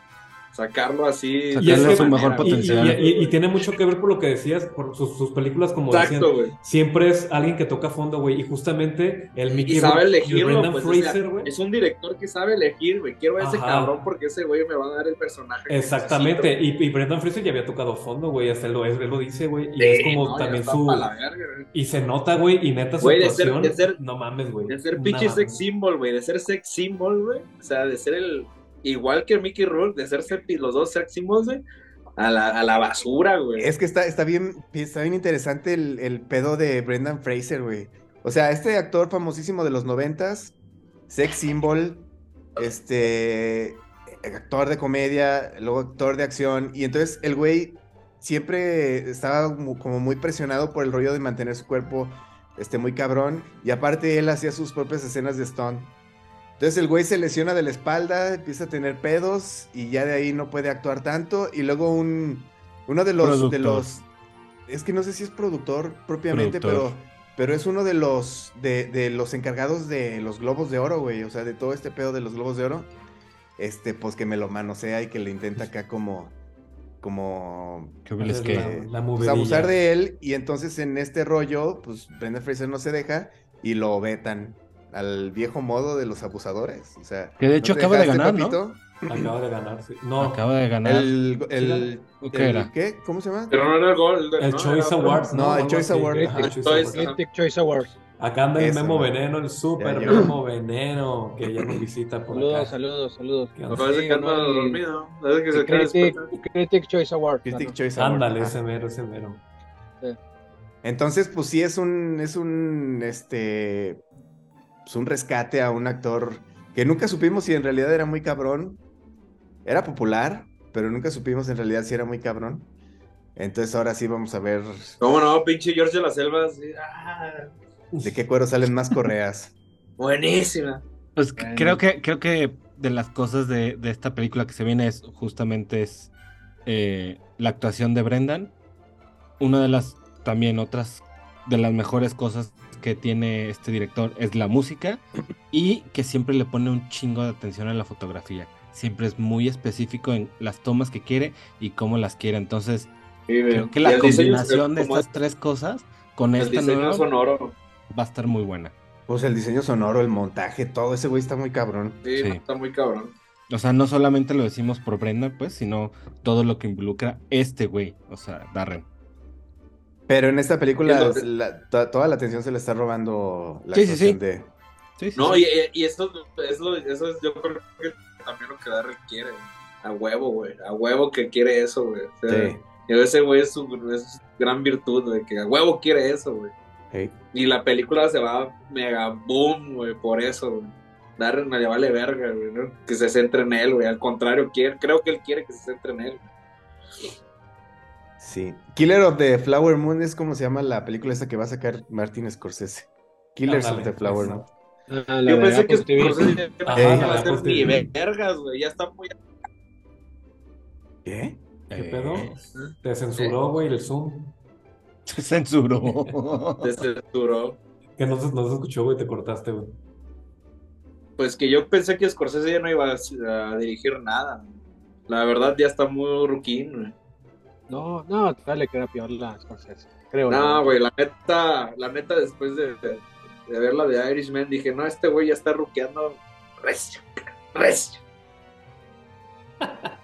sacarlo así. Sacarle Y es que- su mejor Y- potencial. Y, y tiene mucho que ver por lo que decías, por sus, sus películas, como Exacto, decían, güey. siempre es alguien que toca fondo, güey. Y justamente el Mickey Y sabe el elegirlo, Brendan pues, o sea, Fraser, güey. es un director que sabe elegir, güey. Quiero a ese Ajá. cabrón porque ese güey me va a dar el personaje. Exactamente, y, y Brendan Fraser ya había tocado fondo, güey, hasta él lo, él lo dice, güey, y Sí, es como no, también su... verga. Y se nota, güey, y neta su Güey, de ser- actuación, de ser- no mames, güey. De ser pinche sex symbol, güey. De ser sex symbol, güey. O sea, de ser el. Igual que Mickey Rourke, de sex- los dos sex symbols, güey. A la, a la basura, güey. Es que está, está bien, está bien interesante el, el pedo de Brendan Fraser, güey. O sea, este actor famosísimo de los noventas, sex symbol, este, actor de comedia, luego actor de acción, y entonces el güey siempre estaba como muy presionado por el rollo de mantener su cuerpo, este, muy cabrón, y aparte él hacía sus propias escenas de stunt. Entonces el güey se lesiona de la espalda, empieza a tener pedos y ya de ahí no puede actuar tanto. Y luego un uno de los de los es que no sé si es productor propiamente, Productor. pero pero es uno de los, de, de los encargados de los globos de oro, güey. O sea, de todo este pedo de los globos de oro. Este, pues que me lo manosea y que le intenta acá como, como ¿Qué hubiles Hacer que? la- la pues, abusar de él. Y entonces en este rollo, pues Brendan Fraser no se deja y lo vetan al viejo modo de los abusadores. O sea, Que de hecho te acaba de ganar, ¿no? papito? Acaba de ganar, sí. No, Acaba de ganar. El, el, ¿O qué el- era? ¿qué? ¿Cómo se llama? Pero no era el gol. el no, Choice Awards, ¿no? No, el Choice. Award, Awards. Critic Choice Awards. Acá anda el Eso, Memo. Veneno, el super Ya. Memo Veneno, que ya nos visita por Saludos, acá. saludos, saludos. ¿Qué Me onda? parece Sí, que anda el- dormido. Parece que se Critic. Critic Choice Awards. Critic. Choice Award. Ándale, ese mero, ese mero. Entonces, pues sí es un, es un, este, pues un rescate a un actor que nunca supimos si en realidad era muy cabrón. Era popular, pero nunca supimos en realidad si era muy cabrón. Entonces ahora sí vamos a ver ¿Cómo no? Pinche George de la Selva. sí, ah, de qué cuero salen más correas. buenísima. Pues Bueno. creo que creo que de las cosas de, de esta película que se viene es justamente es eh, la actuación de Brendan. Una de las también otras de las mejores cosas que tiene este director es la música y que siempre le pone un chingo de atención a la fotografía. Siempre es muy específico en las tomas que quiere y cómo las quiere. Entonces, Sí, creo que la combinación de estas tres cosas con El esta nueva sonoro. va a estar muy buena. Pues el diseño sonoro, el montaje, todo ese güey está muy cabrón. Sí, Sí. está muy cabrón. O sea, no solamente lo decimos por Brenda, pues, sino todo lo que involucra este güey, o sea, Darren. Pero en esta película Entonces- la- to- toda la atención se le está robando la Sí, sí, actuación sí. de... Sí, sí, No, sí. y, y esto, es lo, eso es yo creo que también lo que Darrell quiere, güey. A huevo, güey. A huevo que quiere eso, güey. O sea, Sí, y ese güey es su, es su gran virtud, güey. Que a huevo quiere eso, güey. sí. Y la película se va mega boom, güey, por eso, güey. Darren le vale verga, güey, ¿no? Que se centre en él, güey. Al contrario, quiere, creo que él quiere que se centre en él. Sí. Killer of the Flower Moon es como se llama la película esta que va a sacar Martin Scorsese. Killers of the Flower esa. Moon. Ah, Yo pensé que. Scorsese va a Apple ni vergas, güey. Ya está muy... ¿Qué? ¿Qué Eh, pedo? Te censuró, güey, el Zoom. Se censuró. Se censuró. Que no se, no se escuchó, güey, te cortaste, güey. Pues que yo pensé que Scorsese ya no iba a, a dirigir nada. La verdad ya está muy ruquín, güey. No, no, todavía le queda peor la Scorsese. Creo. No, güey, la neta, la neta después de, de, de ver la de Irishman dije, no, este güey ya está ruqueando recio, recio.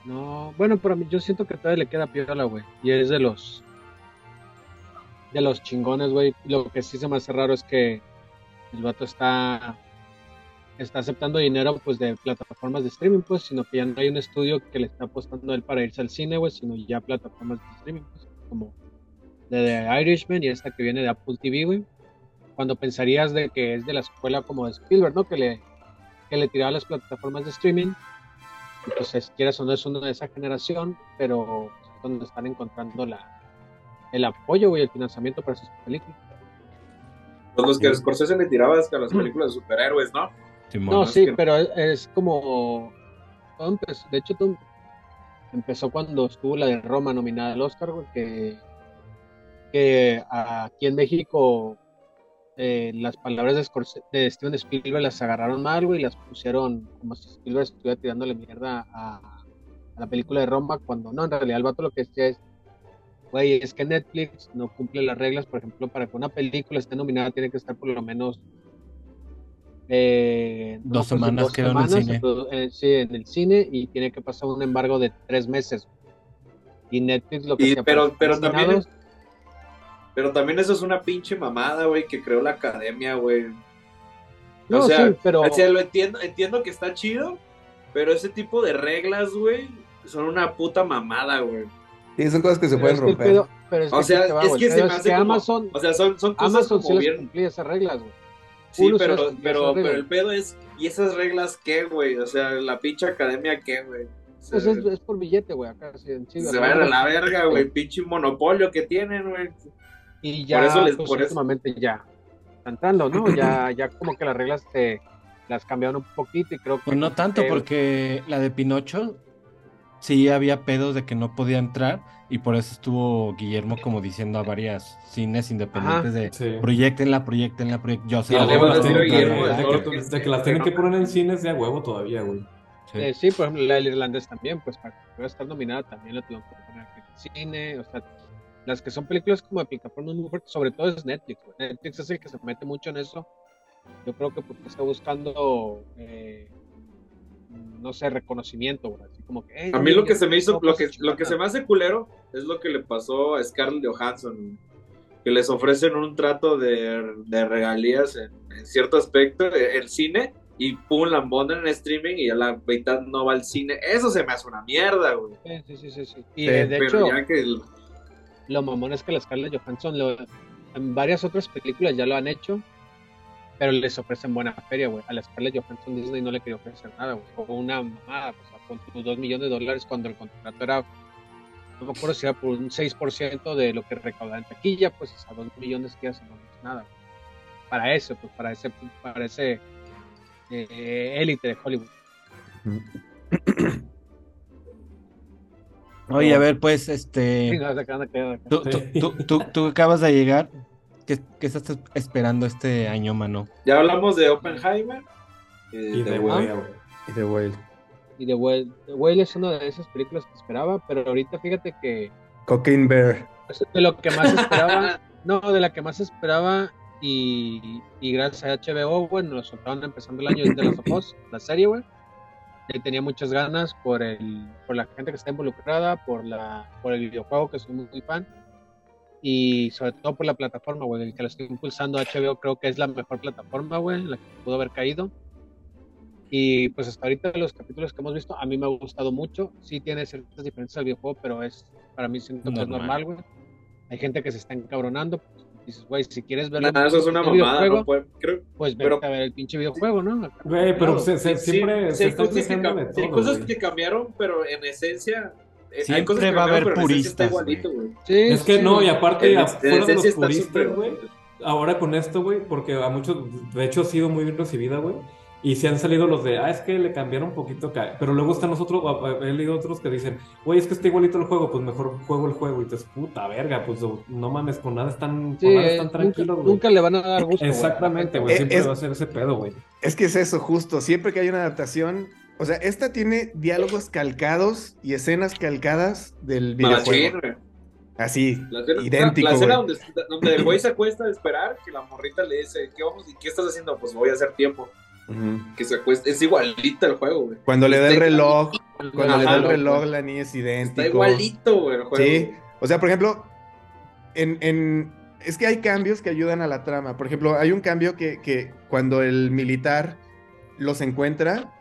No, bueno, pero yo siento que todavía le queda piola, güey. Y es de los. De los chingones, güey. Lo que sí se me hace raro es que el vato está. Está aceptando dinero, pues, de plataformas de streaming, pues, sino que ya no hay un estudio que le está apostando a él para irse al cine, güey, sino ya plataformas de streaming, pues, como de The Irishman y esta que viene de Apple TV, güey. Cuando pensarías de que es de la escuela como de Spielberg, ¿no? Que le, que le tiraba a las plataformas de streaming entonces quieras o no es uno de esa generación, pero pues, es donde están encontrando la, el apoyo y el financiamiento para sus películas. Pues los que Scorsese le tiraba a las películas de superhéroes, ¿no? Simón. No, sí, pero es, como de hecho empezó cuando estuvo la de Roma nominada al Oscar, güey, que, que aquí en México eh, las palabras de, Scorse- de Steven Spielberg las agarraron mal, güey, y las pusieron como si Spielberg estuviera tirándole mierda a, a la película de Roma, cuando no, en realidad el vato lo que decía es, güey, es que Netflix no cumple las reglas, por ejemplo, para que una película esté nominada tiene que estar por lo menos eh, Dos semanas dos quedó en el cine. eh, sí, en el cine y tiene que pasar un embargo de tres meses. Y Netflix lo que Y- pero- pero también Pero también eso es una pinche mamada, güey, que creó la academia, güey. No, o sea, sí, pero... O sea, lo entiendo, entiendo que está chido, pero ese tipo de reglas, güey, son una puta mamada, güey. Sí, son cosas que se pero pueden es que romper. pedo- pero es O que sea, es que se me hace que como- Amazon, O sea, son, son cosas Amazon sí como les bien... cumplía esas reglas, güey. Sí, pero, pero, pero el pedo es, ¿y esas reglas qué, güey? O sea, la pinche academia qué, güey. O sea, Pues es, es por billete, güey, acá sí, en sí, se van a la verga, güey, pinche monopolio que tienen, güey. Y ya, Por eso les- pues, por eso- últimamente ya está entrando, ¿no? Ya, ya como que las reglas se las cambiaron un poquito y creo que... Pues no tanto, que- porque la de Pinocho sí había pedos de que no podía entrar y por eso estuvo Guillermo como diciendo a varias cines independientes de Sí. proyectenla, proyectenla, proyecten. Yo sé que- Guillermo de de todo que- lo de que las tienen que poner en cines de a huevo todavía, güey. Sí. Eh, sí, por ejemplo, la del irlandés también, pues para que pueda estar nominada también la tuvieron que poner aquí en el cine, o sea, las que son películas como de plataformas muy fuertes, sobre todo es Netflix, güey. Netflix es el que se mete mucho en eso, yo creo que porque está buscando, eh, no sé, reconocimiento, güey, así como que... "Hey, A mí lo que se me hizo, lo que, pues, lo que se me chingada". hace culero es lo que le pasó a Scarlett Johansson, que les ofrecen un trato de, de regalías en, en cierto aspecto, eh, el cine, y pum, la ponen en streaming y a la mitad no va al cine. Eso se me hace una mierda, güey. Sí, sí, sí. Y eh, de Pero hecho, ya que el- lo mamón es que la Scarlett Johansson lo- en varias otras películas ya lo han hecho, pero les ofrecen buena feria, güey. A la Scarlett Johansson Disney no le quería ofrecer nada, güey. O una mamada, pues, con tus dos millones de dólares cuando el contrato era, no me acuerdo si era por un 6% de lo que recaudaba en taquilla, pues a dos millones que hace no es nada. güey. Para eso, pues para ese, para ese eh, élite de Hollywood. Oye, a ver, pues, este, Sí, no, acá. tú, tú, tú- tú acabas de llegar, ¿qué, qué estás esperando este año, mano? ya hablamos de Oppenheimer. eh, Y de Whale. Y The Whale. Y The Whale, The Whale es una de esas películas que esperaba, pero ahorita fíjate que Cocaine Bear. es de lo que más esperaba, no, de la que más esperaba y, y gracias a HBO, bueno, lo soltaron empezando el año de las Us, la serie, güey. Y tenía muchas ganas por el, por la gente que está involucrada, por la, por el videojuego que soy muy, muy fan y sobre todo por la plataforma, güey, el que la estoy impulsando HBO creo que es la mejor plataforma, güey, en la que pudo haber caído. Y pues hasta ahorita los capítulos que hemos visto a mí me ha gustado mucho. Sí tiene ciertas diferencias al videojuego, pero es para mí siento que es Normal. güey. Hay gente que se está encabronando. Pues, dices, güey, si quieres ver Nada, eso es una mamada, ¿no? Pues, creo, pues pero- vete a ver el pinche videojuego, ¿no? Güey, pero Claro. se, se- siempre sí, se cosas, que, quejando de cam- hay todo, cosas güey. que cambiaron, pero en esencia. Eh, hay Siempre va a haber puristas, igualito, güey. Sí, Es que sí, no, y aparte, En- en fuera de los puristas, güey, ahora con esto, güey, porque a muchos, de hecho, ha sido muy bien recibida, güey. Y se han salido los de, ah, es que le cambiaron un poquito acá. Pero luego están los otros, a- a- he leído otros que dicen, güey, es que está igualito el juego, pues mejor juego el juego. Y te puta verga, pues no mames, con nada están, Sí, con nada están nunca, tranquilos, güey. nunca le van a dar gusto. a la Exactamente, güey, Eh, siempre es- va a ser ese pedo, güey. Es que es eso, justo. Siempre que hay una adaptación. O sea, esta tiene diálogos calcados y escenas calcadas del videojuego. Así, La escena, idéntico. la escena güey. donde, donde el güey se acuesta a esperar, que la morrita le dice, ¿qué vamos? ¿Y qué estás haciendo? Pues voy a hacer tiempo. Que se acuesta, es igualita el juego, güey. Cuando le da el reloj, cuando le da el reloj, la niña es idéntico. Está igualito, güey, el juego. Sí, o sea, por ejemplo, en, en- es que hay cambios que ayudan a la trama. Por ejemplo, hay un cambio que, que cuando el militar los encuentra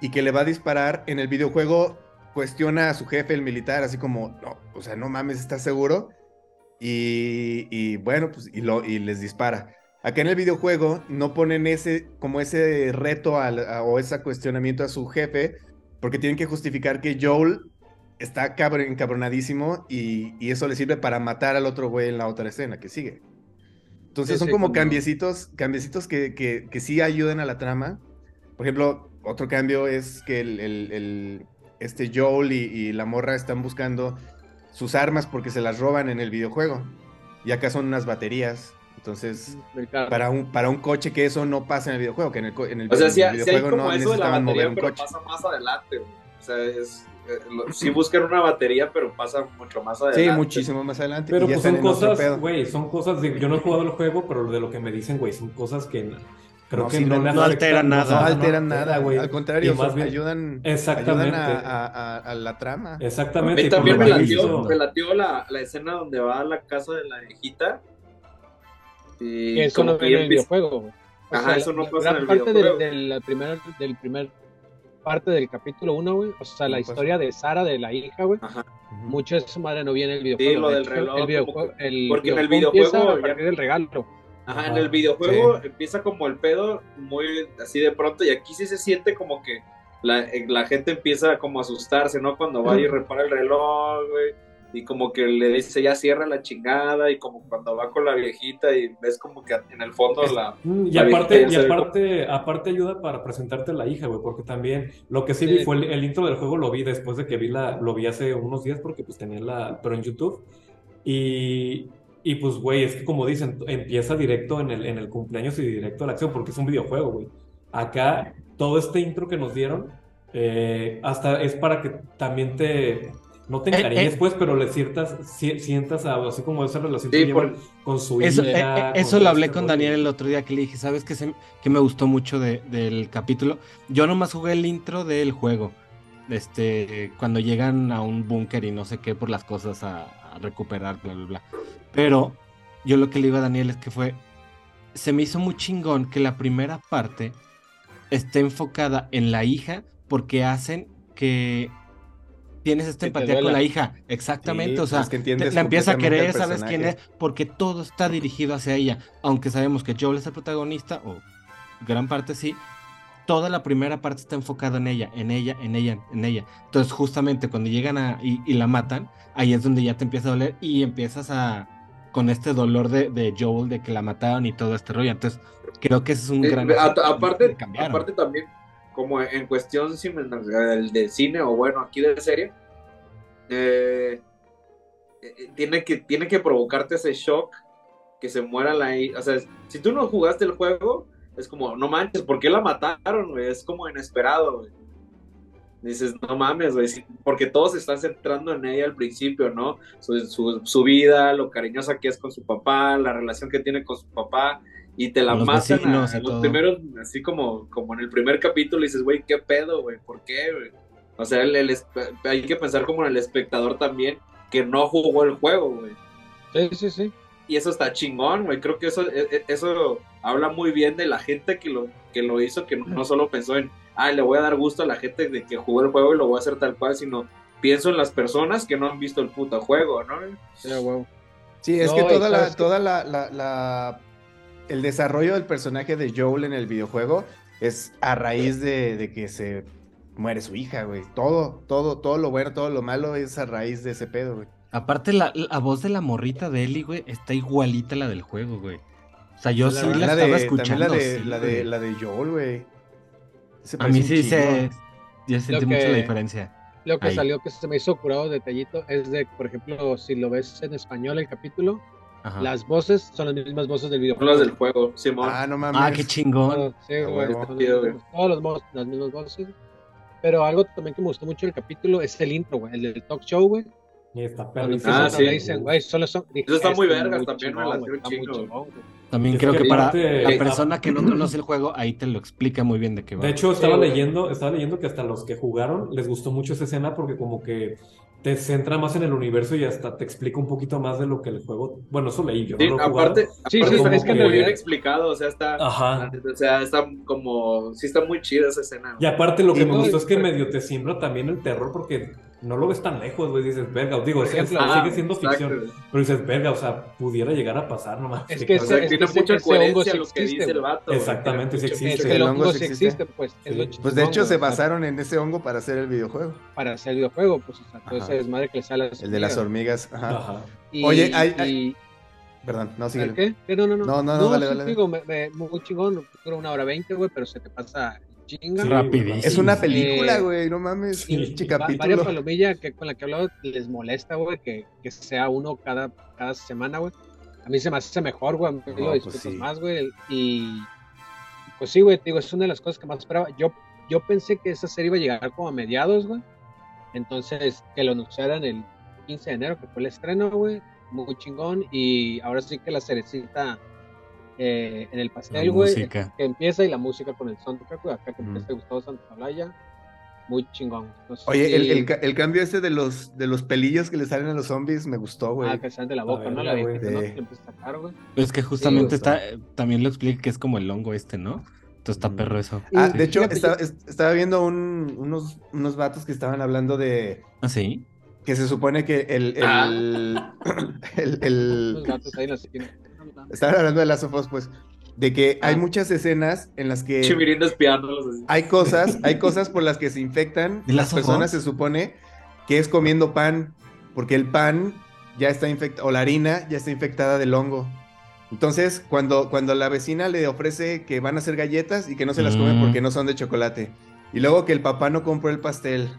y que le va a disparar, en el videojuego cuestiona a su jefe, el militar, así como, no, o sea, no mames, ¿estás seguro? Y, y bueno, pues, y, lo, y les dispara. Acá en el videojuego no ponen ese, como ese reto al- a- o ese cuestionamiento a su jefe, porque tienen que justificar que Joel está cabr- encabronadísimo y, y eso le sirve para matar al otro güey en la otra escena que sigue. Entonces Sí, son sí, como cuando- cambiecitos, cambiecitos que, que, que sí ayudan a la trama. Por ejemplo, otro cambio es que el, el- el- este Joel y, y la morra están buscando sus armas porque se las roban en el videojuego. Y acá son unas baterías. Entonces, para un, para un coche que eso no pasa en el videojuego, que en el, co- en el, O sea, en sí, el sí hay videojuego como no de necesitaban mover un pero coche. pasa más adelante, güey. O sea, es... eh, sí buscan una batería, pero pasa mucho más adelante. Sí, muchísimo más adelante. Pero pues son cosas, güey, son cosas, digo, yo no he jugado el juego, pero de lo que me dicen, güey, son cosas que creo No, que sí, no, no- le no alteran nada. No alteran nada, güey. Al contrario, Y más bien- ayudan, Exactamente. ayudan a, a- a- a la trama. A Exactamente. mí y por también lo me latió, me latió la, la escena donde va a la casa de la viejita. Y eso no viene en el videojuego, güey. Ajá, sea, eso no la pasa en gran el parte videojuego. del, del primer, del primer parte del capítulo 1, güey. O sea, la pasa. historia de Sara, de la hija, güey. Mucho de su madre no viene en el videojuego. lo De del hecho, reloj, El como videojuego, el porque en el videojuego empieza videojuego a ya- partir del regalo. Ajá, en el videojuego empieza como el pedo muy así de pronto y aquí sí se siente como que la, eh, la gente empieza como a asustarse, ¿no? Cuando va y repara el reloj, güey. y como que le dice ya cierra la chingada y como cuando va con la viejita y ves como que en el fondo la... Mm, Y la aparte, y aparte, aparte ayuda para presentarte a la hija, güey, porque también lo que sí, Sí. vi fue el, el intro del juego, lo vi después de que vi la, lo vi hace unos días porque pues tenía la, pero en YouTube. Y, y pues, güey, es que como dicen, empieza directo en el, en el cumpleaños y directo a la acción, porque es un videojuego, güey. Acá, todo este intro que nos dieron, eh, hasta es para que también te, no te Eh, encariñes, eh. pues, pero le ciertas, si- sientas a- así como esa relación Sí, que por- con su Eso, hija. eh, eh, con eso lo hablé este con rollo. Daniel el otro día que le dije, ¿sabes qué, se- qué me gustó mucho de- del capítulo? Yo nomás jugué el intro del juego. Este, cuando llegan a un búnker y no sé qué por las cosas a, a recuperar, bla, bla, bla. Pero yo lo que le digo a Daniel es que fue, se me hizo muy chingón que la primera parte esté enfocada en la hija porque hacen que tienes esta empatía con la hija. Exactamente, Sí, o sea, es que te- la empiezas a querer, sabes quién es, porque todo está dirigido hacia ella. Aunque sabemos que Joel es el protagonista, o gran parte sí, toda la primera parte está enfocada en ella, en ella, en ella, en ella. Entonces, justamente cuando llegan a y, y la matan, ahí es donde ya te empieza a doler y empiezas a con este dolor de, de Joel de que la mataron y todo este rollo. Entonces, creo que ese es un Eh, gran a- aparte, aparte también, como en cuestión de cine o bueno, aquí de serie, eh, eh, tiene, que, tiene que provocarte ese shock que se muera la. O sea, si tú no jugaste el juego, es como, no manches, ¿por qué la mataron, güey? Es como inesperado, güey. Dices, no mames, güey, porque todos se están centrando en ella al principio, ¿no? Su, su, su vida, lo cariñosa que es con su papá, la relación que tiene con su papá, y te la los matan a, vecinos y a los todo. primeros, así como, como en el primer capítulo, y dices, güey, ¿qué pedo, güey? ¿Por qué, güey? O sea, el- hay que pensar como en el espectador también, que no jugó el juego, güey. Sí, sí, sí. Y eso está chingón, güey. Creo que eso, e- e- eso habla muy bien de la gente que lo, que lo hizo, que no, solo pensó en, ah, le voy a dar gusto a la gente de que jugó el juego y lo voy a hacer tal cual, sino pienso en las personas que no han visto el puto juego, ¿no? Sí, es No, que toda la, toda la, la- la- el desarrollo del personaje de Joel en el videojuego es a raíz de, de que se muere su hija, güey. Todo, todo, todo lo bueno, todo lo malo es a raíz de ese pedo, güey. Aparte, la, la voz de la morrita de Ellie, güey, está igualita a la del juego, güey. O sea, yo La sí la También estaba de, escuchando. la de, sí, la de, güey. la de Joel, güey. Se A mí sí se. Yo sentí mucho que- la diferencia. Lo que Ahí. salió que se me hizo curado detallito es de, por ejemplo, si lo ves en español el capítulo, Ajá. las voces son las mismas voces del Son videojuego. las del juego, Simón. Ah, no mames. Ah, qué chingón. Todo, sí, Ah, güey, mismas- todos los las mismas voces. Pero algo también que me gustó mucho del capítulo es el intro, güey, el del talk show, güey. Y está perrísimo. Ah, sí. dicen, güey, solo son. dije, Eso está muy "Este, vergas también, me chingón, la güey, dio está muy chingo". chingón, güey. También creo que que para la persona que no conoce el juego, ahí te lo explica muy bien de qué va. De hecho, estaba Sí, güey. leyendo, estaba leyendo que hasta los que jugaron les gustó mucho esa escena porque como que te centra más en el universo y hasta te explica un poquito más de lo que el juego. Bueno, eso leí yo, no Sí, lo jugado. aparte, Sí, aparte sí, es que como muy bien explicado, o sea, está, Ajá. o sea, está como, sí está muy chida esa escena. Y aparte lo que me no, gustó es que pero- medio te siembra también el terror porque no lo ves tan lejos, güey. Dices, verga, digo, es- ejemplo, es- Ah, sigue siendo exacto. ficción. Pero dices, verga, o sea, pudiera llegar a pasar nomás. Es Sí, que ese- tiene ese- mucha coherencia sí lo que existe, dice el vato. Exactamente, Tiene sí Es existe. que el el hongo sí existe, existe. pues. es Pues de hecho se basaron en ese hongo para hacer el videojuego. Para hacer el videojuego, pues, o sea, todo ese desmadre que le sale a las El de las hormigas. Ajá. Ajá. Y- Oye, hay- Perdón, no, ¿El síguele. qué? No, no, no. No, no, no, dale, dale, dale. digo, me- me- muy chingón, dura una hora veinte, güey, pero se te pasa chinga. Sí, Rapidísimo. Es una película, Eh, güey, no mames. sí. Va- varias palomillas que con la que he hablado les molesta, güey, que, que sea uno cada, cada semana, güey. A mí se me hace mejor, güey, a mí No, lo pues sí. más, güey. Y pues sí, güey, te digo, es una de las cosas que más esperaba. Yo, yo pensé que esa serie iba a llegar como a mediados, güey. Entonces, que lo anunciaran el 15 de enero, que fue el estreno, güey. Muy chingón. Y ahora sí que la cerecita eh, en el pastel, güey. Que empieza y la música con el soundtrack, güey. Acá que Ujú. empieza Gustavo Santaolalla. Muy chingón. No sé Oye, el, si- el ca- el cambio ese de los, de los pelillos que le salen a los zombies me gustó, güey. Ah, que salen de la boca, ¿no? La güey. ¿no? Que empieza a sacar, güey. Es que justamente Sí, está, también lo explica que es como el hongo este, ¿no? Entonces está Ujú. perro eso. Ah, de hecho, estaba, estaba viendo un- unos, unos vatos que estaban hablando de ¿Ah, sí? que se supone que el, el, Ah. el, el- Los estaban hablando de las sofos, pues, de que hay Ah. muchas escenas en las que hay cosas, hay cosas por las que se infectan ¿De las personas, se supone que es comiendo pan porque el pan ya está infectado, o la harina ya está infectada del hongo. Entonces, cuando, cuando la vecina le ofrece que van a hacer galletas y que no se las comen Mm. porque no son de chocolate. Y luego que el papá no compró el pastel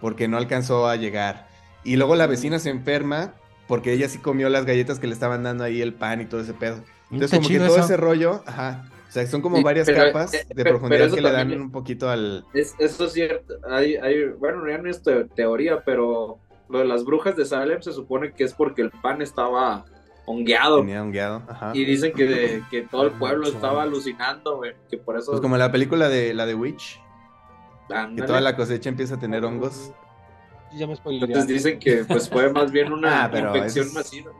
porque no alcanzó a llegar. Y luego la vecina se enferma porque ella sí comió las galletas que le estaban dando ahí el pan y todo ese pedo. Entonces, Está como que todo eso. ese rollo, ajá. O sea, son como Sí, varias pero, capas eh, de pero- profundidad pero que le dan un poquito al. Es, eso es cierto. Hay, hay, bueno, ya no es te- teoría, pero lo de las brujas de Salem se supone que es porque el pan estaba hongueado. Guiado. Ajá. Y dicen que, que todo el pueblo estaba alucinando, güey. Que por eso. Pues como la película de la de Witch, que toda la cosecha empieza a tener hongos. Ya me Entonces dicen que pues fue más bien una Ah, pero infección es- masiva.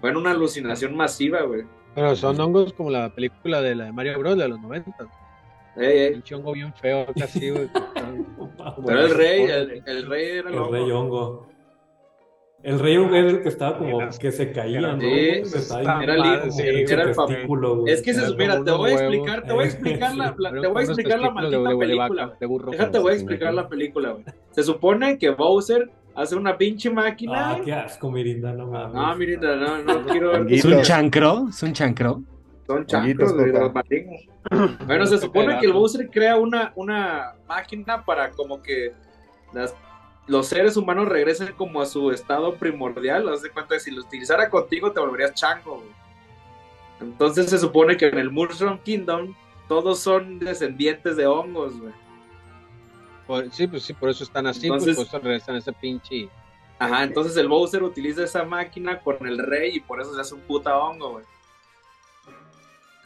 Fue una alucinación masiva, güey. Pero son hongos como la película de la de Mario Bros. de los 90. Ey, ey. Pinche hongo bien feo, casi, güey. Pero el rey, el, el rey era El loco. rey hongo. El rey hongo era el que estaba como que se caía, ¿no? Sí, Se estaba era hijo, su era el testículo, güey. Es que se Era mira, te voy a explicar, te voy a explicar la, la- te voy a explicar la maldita de, de, película. de burro. Déjate, voy a explicar la película, güey. Se supone que Bowser hace una pinche máquina. Ah, qué asco, Mirinda, no mames. no, miren, no, no quiero ver. ¿Es un chancro? ¿Es un chancro? Son chancros, papá. los malignos. Bueno, se supone que el Bowser crea una, una máquina para como que las, los seres humanos regresen como a su estado primordial. Haz de cuenta que si lo utilizara contigo te volverías chango, güey. Entonces se supone que en el Mushroom Kingdom todos son descendientes de hongos, güey. Por- sí, pues sí, por eso están así, Entonces- pues por eso regresan a ese pinche. Ajá, entonces el Bowser utiliza esa máquina con el rey y por eso se hace un puta hongo, güey.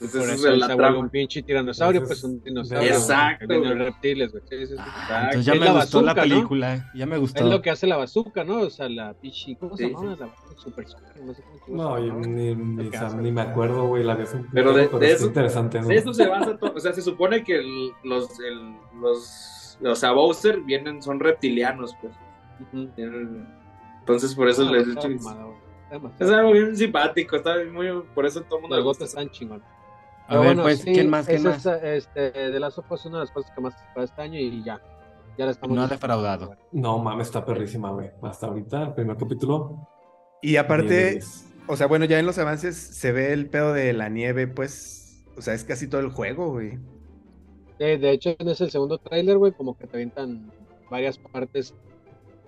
Entonces Por eso es la se vuelve trama. un pinche tiranosaurio, Entonces, pues un dinosaurio. Exacto, reptiles, güey. Sí, sí, sí. Entonces ya Es me la gustó la película. Ya me gustó. Es lo que hace la bazooka, ¿no? O sea, la pinche. ¿Cómo se Sí, llama? La super no sé cómo se No, yo ni, ni, Lo que o sea, hace. ni me acuerdo, güey, la un Pero de- putero, de eso- interesante, ¿no? De eso se basa todo. O sea, se supone que el- los, el- los, o sea, Bowser vienen, son reptilianos, pues. Entonces por eso No, les he. Está Es algo bien simpático, está muy, por eso todo el mundo Los le gusta. gotas están chingón. A ver, pues, ¿quién más? ¿Quién es más? esta- este, de las sopas es una de las cosas que más para este año y ya. Ya la estamos No ha defraudado. No, mames, está perrísima, güey. Hasta ahorita, el primer capítulo. Y 10 de aparte, 10. o sea, bueno, ya en los avances se ve el pedo de la nieve, pues. O sea, es casi todo el juego, güey. Sí, de hecho, en ese segundo tráiler, güey, como que te avientan varias partes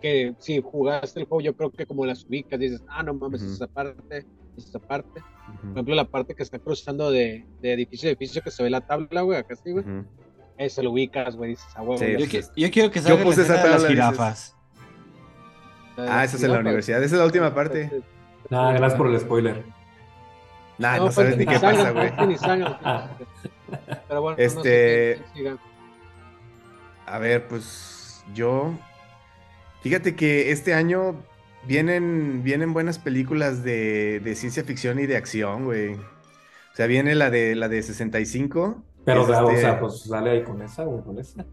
que si jugaste el juego, yo creo que como las ubicas, dices, ah, no mames, Ujú. esa parte, esa parte. Por ejemplo, la parte que está cruzando de, de edificio a edificio, que se ve la tabla, güey, acá sí, güey. ujú. Ese lo ubicas, güey, dices, ah, Sí, ya Yo, pues, qui- yo quiero que salga puse la esa de las tabla, dices. jirafas. Ah, esa es en la universidad. Esa es la última parte. Nada, gracias por el spoiler. Nah, no, sabes ni qué pasa, güey. Pero bueno, Este- no sé. A ver, pues yo. Fíjate que este año vienen, vienen buenas películas de, de ciencia ficción y de acción, güey. O sea, viene la de la de 65. Pero, es o sea, o este- sea, pues dale ahí con esa, güey, con esa.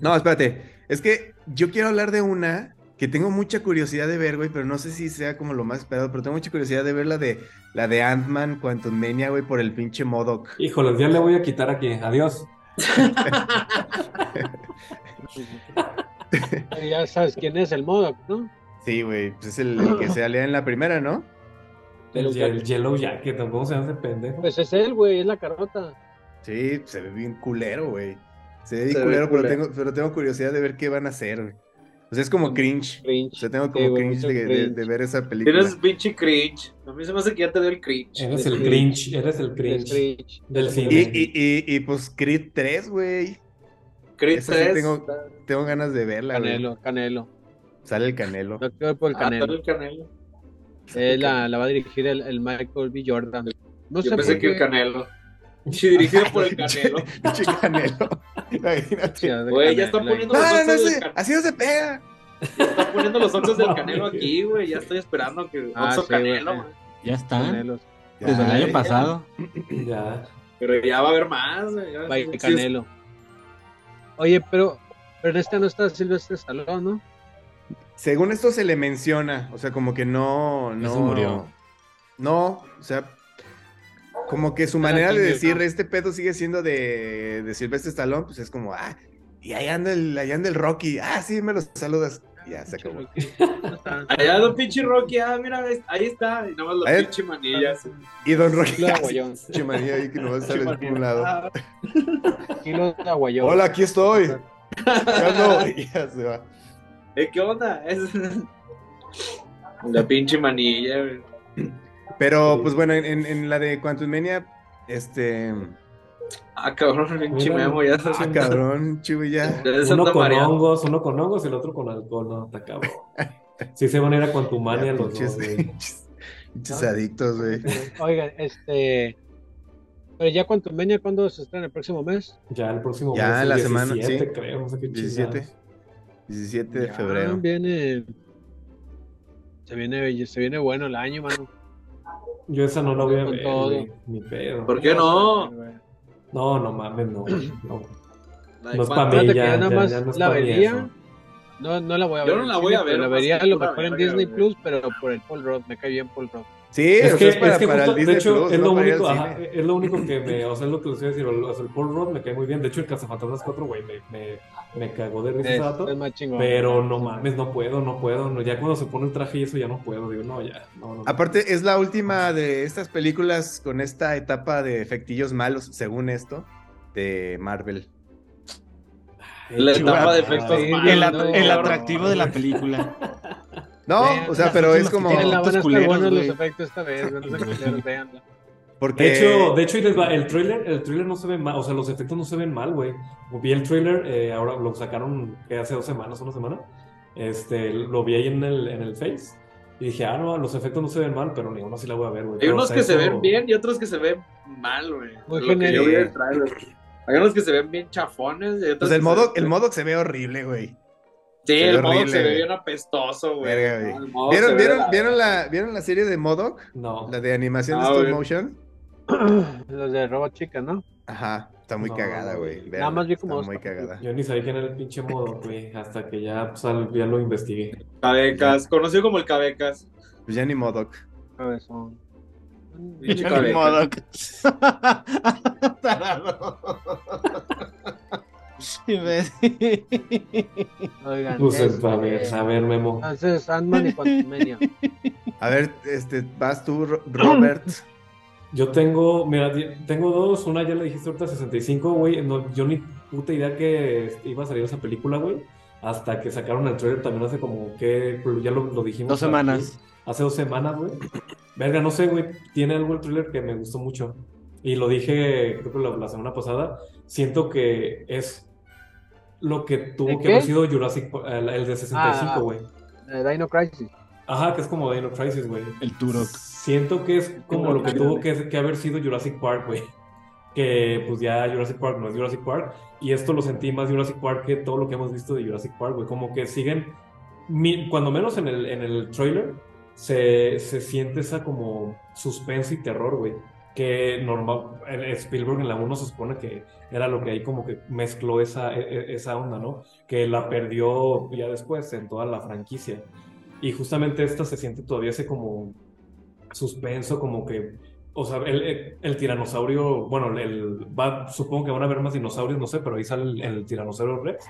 No, espérate. Es que yo quiero hablar de una que tengo mucha curiosidad de ver, güey, pero no sé si sea como lo más esperado, pero tengo mucha curiosidad de ver la de la de Ant-Man Quantum Mania, güey, por el pinche Modoc. Híjole, ya le voy a quitar aquí. Adiós. Ya sabes quién es el Modoc, ¿no? Sí, güey, pues es el, el que se alía en la primera, ¿no? El, el Jacket. Yellow Jacket, tampoco se hace pendejo. Pues es él, güey, es la carota. Sí, se ve bien culero, güey. Se ve bien Se ve culero, pero culero. tengo, pero tengo curiosidad de ver qué van a hacer, güey. O sea, es como cringe. O Cringe. sea, tengo Sí, como cringe de, de- cringe. de ver esa película. Tienes pinche cringe. A mí se me hace que ya te dio el cringe. Eres el el cringe, eres el cringe. cringe. Del Y, cine. y, y, y, pues Creed 3, güey. Creed Esa sí 3. tengo- Tengo ganas de verla, güey. Canelo, Canelo. Sale el Canelo. Doctor por el Ah, Canelo. todo el canelo. Él la, la va a dirigir el, el Michael B. Jordan. No Yo sé pensé por que el qué. canelo. Sí, dirigido por el canelo. Pinche Canelo. Imagínate. Güey, ya está poniendo No, los no, no, ojos del así no se pega. Está poniendo los ojos del canelo aquí, güey. Ya estoy esperando que Ah, Oxo sí. Canelo. Ya están. Desde el Ya, año ya. pasado. Ya. Pero ya va a haber más, güey. ya- Canelo. Oye, pero, pero en esta no está Silvestre Stallone, ¿no? Según esto se le menciona, o sea, como que no, no se murió. No, o sea, como que su manera de decir ¿no? este pedo sigue siendo de, de Sylvester Stallone, pues es como, ah, y ahí anda el, ahí anda el Rocky, ah, sí, me lo saludas, Ya se acabó. Allá don pinche Rocky, ah, mira, ves, ahí está, y nomás la Ahí- pinche manilla. Y Don Rocky. De aguayón. Chimanía ahí que no sale por un lado. Ah, de. Hola, aquí estoy. Ya se va. ¿Eh, ¿Qué onda? Es... La pinche manilla, güey. Pero, pues bueno, en, en- en la de Quantum Mania, este. Ah, cabrón, pinche. Memo, ya Ah, cabrón, chivo, ya. Ya Uno con mareando. hongos, uno con hongos y el otro con alcohol, no, está cabrón. Sí se van a ir a Quantumania Ya, los pinches, dos, güey. pinches, pinches adictos, güey. Oigan, este. Pero ya Quantum Mania, ¿cuándo se estrena? ¿El próximo mes? Ya el próximo Ya, mes, el la semana, 17, sí. creo, no sé qué 17. chingados. 17 de Ya febrero. Viene. Se viene, se viene bueno el año, mano. Yo esa no la voy a Con ver, todo. Ni pedo. ¿Por qué no? No, no mames, no. no. No es Quantum- pa' mí, Fíjate que ya, ya nada ya, más ya no es la vería. No, no la voy a Yo ver. no en la voy a ver, La vería a lo mejor en Disney. Plus, pero por el Paul Rudd. Me cae bien Paul Rudd. Sí, Es o que, sea, es para, es que para justo- el Disney de hecho, Plus, es ¿no? lo único, al ajá, cine. es lo único que me, o sea, es lo que les iba a decir, o sea, el Paul Rudd me cae muy bien, de hecho el Cazafantasmas 4, güey, me, me, me cagó de risa ese Es, vato, es más chingón. pero no mames, no puedo, no puedo, no, ya cuando se pone el traje y eso ya no puedo, digo, no, ya, no, no. Aparte, es la última de estas películas con esta etapa de efectillos malos, según esto, de Marvel. La etapa de efectos malos. El, at- atractivo de la película. No, Vean, o sea, pero es como. que Tienen la Estos van a estar culeros, buenos los efectos esta vez. Culeros. Porque. De hecho, de hecho, ahí les va, el trailer, el trailer no se ve mal, o sea, los efectos no se ven mal, güey. Vi el trailer, eh, ahora lo sacaron que hace dos semanas, una semana. Este, lo vi ahí en el, en el Face. Y dije, ah, no, los efectos no se ven mal, pero ni uno sí la voy a ver, güey. Hay Pero unos hasta que se ven bien y otros que se ven mal, güey. Lo que yo vi. Hay unos que se ven bien chafones y otros Pues que el se modo, ven- el modo se ve horrible, güey. Sí, se el modo horrible, se ve bien apestoso, güey. Verga, güey. No, ¿Vieron, vieron, de la- ¿vieron, la, ¿Vieron la serie de Modoc? No. La de animación de Ah, stop güey. motion. Los de Robot Chica, ¿no? Ajá, está muy No, cagada, güey. Nada más vi como Está muy cagada. Yo ni sabía quién era el pinche modo, güey, hasta que ya, pues, al- ya lo investigué. Cabecas, conocido como el Cabecas. Pues ya ni Modoc. Cabezón. Pinche Ni Cabecas. modo. Tarado. Oigan. Pues, este, a ver, a ver, Memo. Entonces, Ant-Man y Quantumania. A ver, este, vas tú, Ro- Robert. Yo tengo, mira, tengo dos, una ya le dijiste ahorita 65, güey, no, yo ni puta idea que iba a salir esa película, güey, hasta que sacaron el trailer también hace como que, ya lo, lo dijimos. Dos aquí, semanas. hace dos semanas, güey. Verga, no sé, güey, tiene algo el trailer que me gustó mucho. Y lo dije, creo que la, la semana pasada, siento que es lo que tuvo ¿De que qué? haber sido Jurassic, Park- el, el de 65, Ah. güey. Dino Crisis. Ajá, que es como Dino Crisis, güey. El Turok. Siento que es como lo que tuvo que, que haber sido Jurassic Park, güey. Que pues ya Jurassic Park no es Jurassic Park. Y esto lo sentí más Jurassic Park que todo lo que hemos visto de Jurassic Park, güey. Como que siguen, mi- cuando menos en el, en el trailer, se, se siente esa como suspenso y terror, güey. Que normal, el- Spielberg en la 1 se supone que era lo que ahí como que mezcló esa, e- e- esa onda, ¿no? Que la perdió ya después en toda la franquicia. Y justamente esta se siente todavía ese como suspenso, como que, o sea, el, el- tiranosaurio, bueno, el, va, supongo que van a haber más dinosaurios, no sé, pero ahí sale el, el tiranosaurio Rex.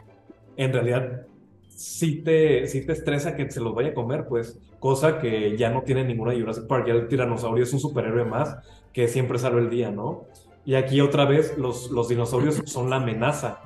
En realidad, sí te, sí te estresa que se los vaya a comer, pues, cosa que ya no tiene ninguna Jurassic Park, ya el tiranosaurio es un superhéroe más que siempre salva el día, ¿no? Y aquí otra vez los, los dinosaurios son la amenaza,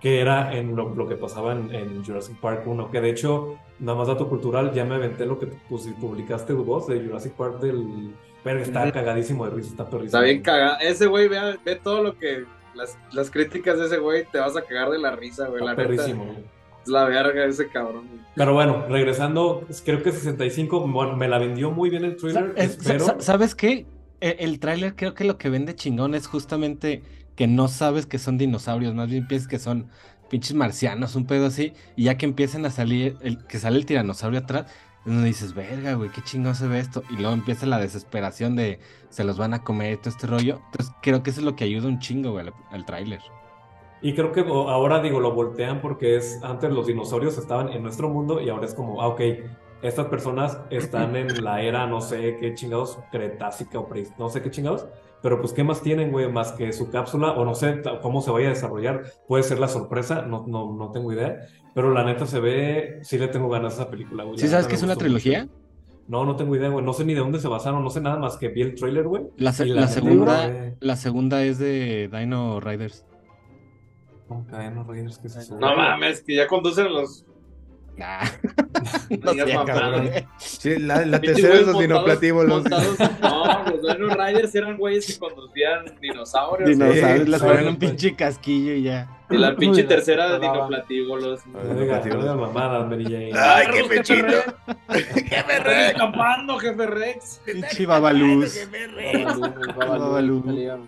que era en lo, lo que pasaba en, en Jurassic Park 1, que de hecho, nada más dato cultural, ya me aventé lo que pues, publicaste vos de Jurassic Park del... Pero está cagadísimo de risa, está perrísimo. Está bien cagado. Ese güey, ve, ve todo lo que. Las, las críticas de ese güey, te vas a cagar de la risa, güey. Está La neta, perrísimo. güey. es la verga ese cabrón. güey. Pero bueno, regresando, creo que 65, bueno, me la vendió muy bien el trailer, Sa- es- espero... sa- ¿Sabes qué? E- El, tráiler creo que lo que vende chingón es justamente que no sabes que son dinosaurios, más bien piensas que son pinches marcianos, un pedo así, y ya que empiezan a salir, el, que sale el tiranosaurio atrás, donde dices, verga, güey, qué chingón se ve esto, y luego empieza la desesperación de se los van a comer todo este rollo, entonces creo que eso es lo que ayuda un chingo, güey, al, al tráiler. Y creo que ahora digo, lo voltean porque es antes los dinosaurios estaban en nuestro mundo y ahora es como, ah, ok, estas personas están en la era, no sé qué chingados, cretácica o pre, no sé qué chingados, pero pues qué más tienen, güey, más que su cápsula, o no sé cómo se vaya a desarrollar, puede ser la sorpresa, no, no, no tengo idea, pero la neta se ve, sí le tengo ganas a esa película, güey. ¿Sí sabes que es una trilogía? mucho. No, no tengo idea, güey, no sé ni de dónde se basaron, no sé nada más que vi el trailer, güey. La, se- segunda, güey, la segunda es de Dino Riders. ¿cómo caen los Raiders? ¿Qué es eso? No mames, que ya conducen los. Ah, no sé, cabrón. Sí, la, la tercera es güeyes los montados- dinoplatíbulos. montados- No, los Dino Riders eran güeyes que conducían dinosaurios. Dinosaurios, Sí, ponen sí. un pinche casquillo y ya. Y la pinche Uy, tercera de no, no, no. dinoplatíbulos. No digas mamadas, Mary Jane. Ay, qué Jefe pechito. Rex. Jefe Rex. escapando, jefe Rex. Pinche babaluz. Babalú, Babalú. salía.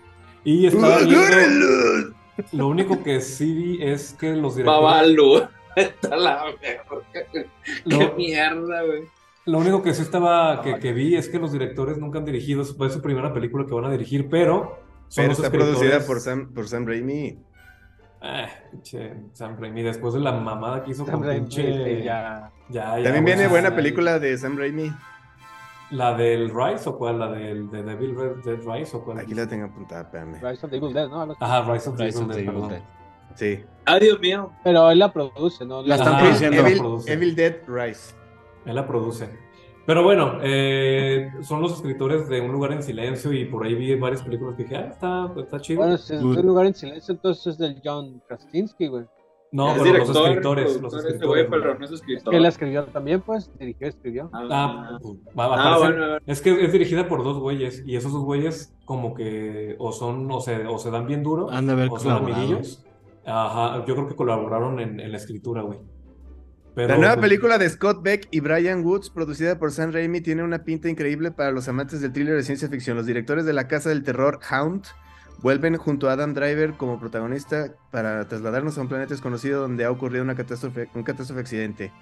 Y estaba viendo, lo único que sí vi es que los directores, Babalu. Está la verga. Qué lo, mierda, güey. lo único que sí estaba, que, que vi es que los directores nunca han dirigido, fue su primera película que van a dirigir, pero son Pero los está producida por Sam, por Sam Raimi. Ah, pinche Sam Raimi, después de la mamada que hizo Sam con Raimi, pinche... sí, ya. Ya, ya, También viene buena película de Sam Raimi. ¿La del Rise o cuál? ¿La del de Devil Red Dead Rise o cuál? Aquí la tengo apuntada, espérame. Rise of the Evil Dead, ¿no? Ajá, Rise of the Rise Evil of the Dead, Evil perdón. Dead. Sí. Ay, Dios mío. Pero él la produce, ¿no? La están Ajá. produciendo. Evil- produce. Evil Dead Rise. Él la produce. Pero bueno, eh, son los escritores de Un lugar en silencio y por ahí vi varias películas que dije, ah, está, está chido. Bueno, si es un lugar en silencio, entonces es del John Krasinski, güey. no, pero los escritores, los escritores. güey, pero no es escritor. Que él la escribió también, pues, dirigió, escribió. Ah, pues, va, va, Ah, aparece- bueno, Es que es dirigida por dos güeyes y esos dos güeyes como que o son o se, o se dan bien duro Han de haber o son amiguillos. Ajá, yo creo que colaboraron en, en la escritura, güey. Pero, La nueva pues, película de Scott Beck y Brian Woods, producida por Sam Raimi, tiene una pinta increíble para los amantes del thriller de ciencia ficción. Los directores de La Casa del Terror, Hound, vuelven junto a Adam Driver como protagonista para trasladarnos a un planeta desconocido donde ha ocurrido una catástrofe, un catástrofe accidente.